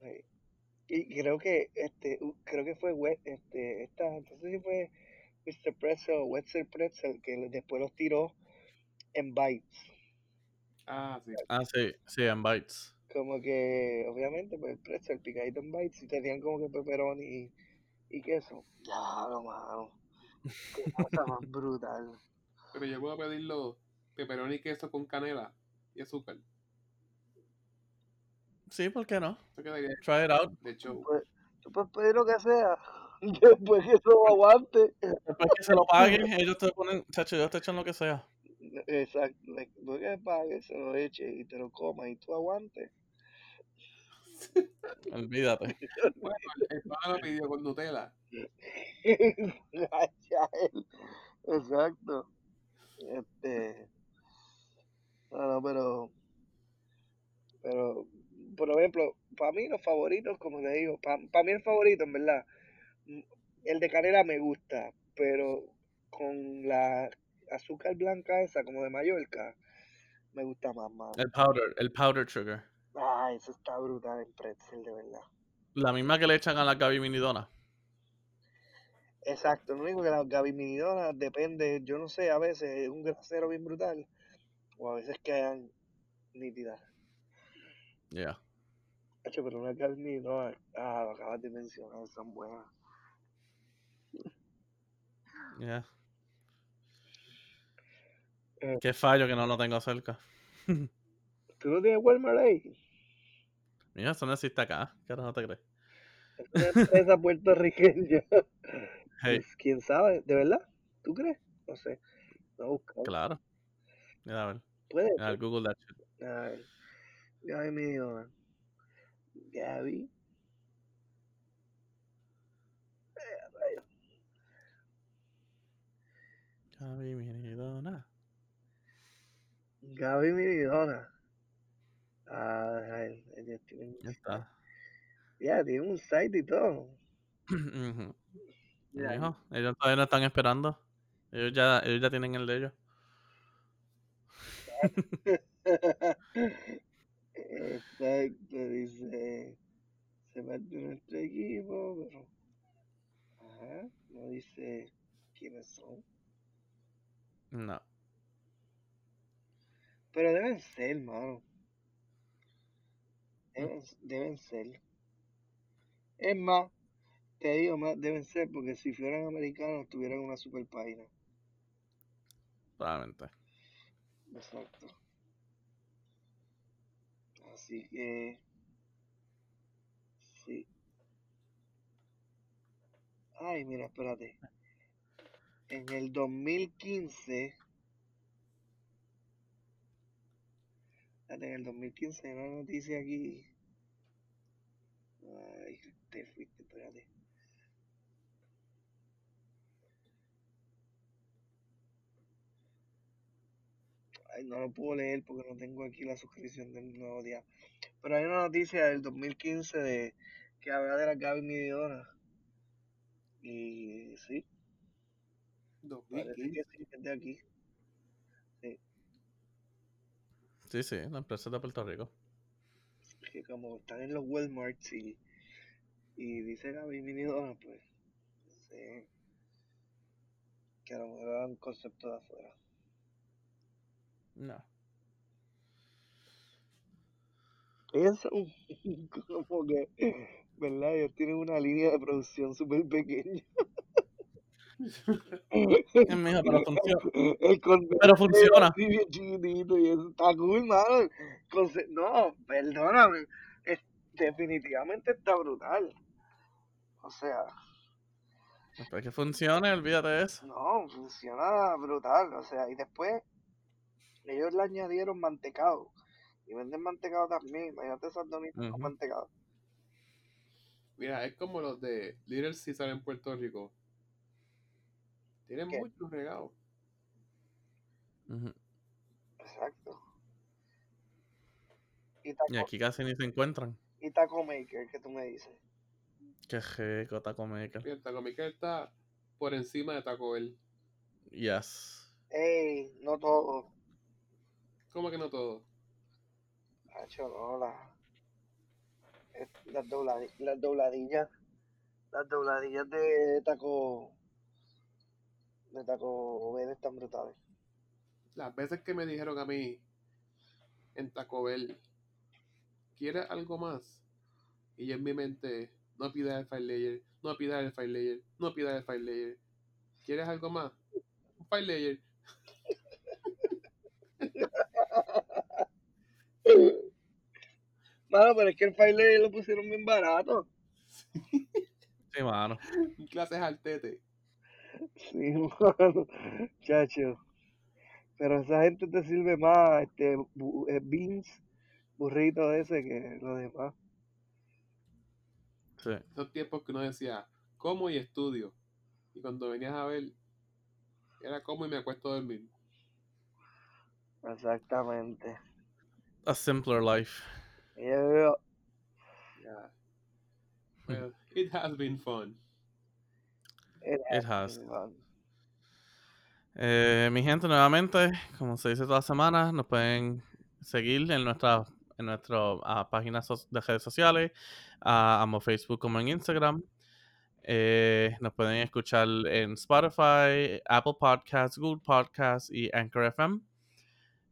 Sí. Y creo que este creo que fue este esta entonces sí fue Mr. Pretzel o Wetzel Pretzel que después los tiró en bites Ah, sí. Ah, sí, sí, en Bites. como que obviamente pues el pretzel picadito en bites y tenían como que pepperoni y, y queso ya lo mano qué cosa más [laughs] brutal Pero yo puedo pedirlo pepperoni y queso con canela y azúcar. Sí, ¿por qué no? Try it out. de show. pues, tú puedes pedir lo que sea [laughs] después que eso aguante Después que se lo paguen, ellos te ponen, chacho, ellos te echan lo que sea. exacto después que pagues se lo eche y te lo comas y tú aguantes [laughs] Olvídate. Bueno, el, el pana lo pidió con Nutella. Exacto. Este. No, no, pero. Pero, por ejemplo, para mí los favoritos, como te digo, para mí el favorito, en verdad, el de canela me gusta, pero con la azúcar blanca esa, como de Mallorca, me gusta más, más. El powder, el powder sugar. Ah, eso está brutal en pretzel, de verdad. La misma que le echan a la Gaby Minidona. Exacto, lo único que las gabiminidonas depende, yo no sé, a veces es un grasero bien brutal, o a veces quedan nítidas. Yeah. Hacho, pero una gabiminidonas, ah, lo acabas de mencionar, son buenas. Yeah. Eh. Qué fallo que no lo tengo cerca. [laughs] ¿Tú no tienes Walmart ahí? Mira, eso no existe acá. ¿Qué no te crees? Una empresa [laughs] puertorriqueña. Hey, Pues, ¿Quién sabe? ¿De verdad? ¿Tú crees? No sé. No buscar. claro. Mira, a ver. Puede Mira. Google that shit. A ver. Gaby Midona. Gaby. Gaby Miridona. Gaby Midona. Ah, ay, ellos tienen Ya está. Ya, tienen un site y todo. Mijo, ellos todavía no están esperando. Ellos ya, ellos ya tienen el de ellos. [laughs] Exacto, dice. Se parte nuestro equipo, pero. Ajá, no dice quiénes son. No. Pero deben ser, mano. Deben, deben ser. Es más, te digo más, deben ser porque si fueran americanos tuvieran una super página. Probablemente. Exacto. Así que. Sí. Ay, mira, espérate. En el 2015. En el 2015 hay una noticia aquí. Ay, te fuiste, espérate. Ay, no lo puedo leer porque no tengo aquí la suscripción del nuevo día. Pero hay una noticia del 2015 de que habla de la Gaby Midona. Y sí, parece que 2015. sí, es de aquí. Sí, sí, la empresa es de Puerto Rico. Que como están en los Walmarts y, y dice Gaby Midona, pues sí, que a lo mejor era un concepto de afuera. No. Ellos son como que, ¿verdad? Ellos tienen una línea de producción súper pequeña. Eh, mijo, pero funciona. El Pero funciona. chiquitito y eso está cool, mano. Conce- No, perdóname. Es, definitivamente está brutal. O sea, Para que funcione, olvídate de eso. no, funciona brutal. O sea, y después ellos le añadieron mantecado. Y venden mantecado también. Imagínate esas donitas con Ujú. mantecado. Mira, es como los de Little Caesar en Puerto Rico. Tienen ¿Qué? muchos regados. Exacto. Y taco, Y aquí casi ni se encuentran. y taco maker, que tú me dices. Qué rico Taco Maker. Mira, Taco Miquel está por encima de Taco Bell. Yes. Ey, no todo. ¿Cómo que no todo? Hacho, no, la- las dobladillas. Las dobladillas de taco. De taco Bell están brutales. Las veces que me dijeron a mí en Taco Bell, ¿quieres algo más? Y yo en mi mente, no pidas el file layer, no pidas el file layer, no pidas el file layer. ¿Quieres algo más? Un file layer. [laughs] Mano, pero es que el file lo pusieron bien barato. Sí, mano. Clases al tete. [laughs] Sí, mano. Chacho. Pero esa gente te sirve más este bu- eh, beans, burrito ese que lo demás. Sí. Esos tiempos que uno decía, como y estudio. Y cuando venías a ver, era como y me acuesto a dormir. Exactamente. A simpler life. Yeah. Yeah. Well, it has been fun. It It has. Eh, mi gente, nuevamente, como se dice toda semana, nos pueden seguir en nuestra en nuestras páginas so- de redes sociales, ah, amo Facebook como en Instagram. Eh, nos pueden escuchar en Spotify, Apple Podcasts, Google Podcasts y Anchor FM.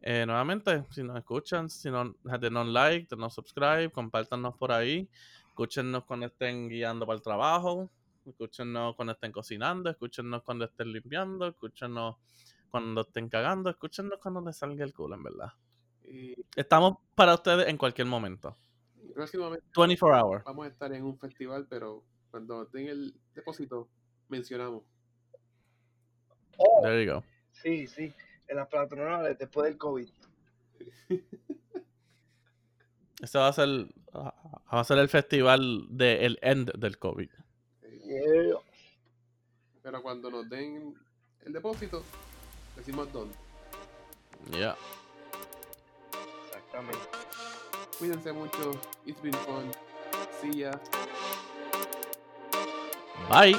Eh, nuevamente, si nos escuchan, si no, denos like, denos subscribe, compártanos por ahí. Escúchenos cuando estén guiando para el trabajo, escúchenos cuando estén cocinando, escúchenos cuando estén limpiando, escúchenos cuando estén cagando, escúchenos cuando les salga el culo, en verdad. Y Estamos para ustedes en cualquier momento. próximamente 24 hour. vamos a estar en un festival, pero cuando den el depósito, mencionamos. Oh, There you go. sí, sí, en las patronales después del COVID. Este va a ser, va a ser el festival del end del COVID. Yeah. Pero cuando nos den el depósito, decimos dónde. Yeah. Exactamente. Cuídense mucho. It's been fun. See ya. Bye.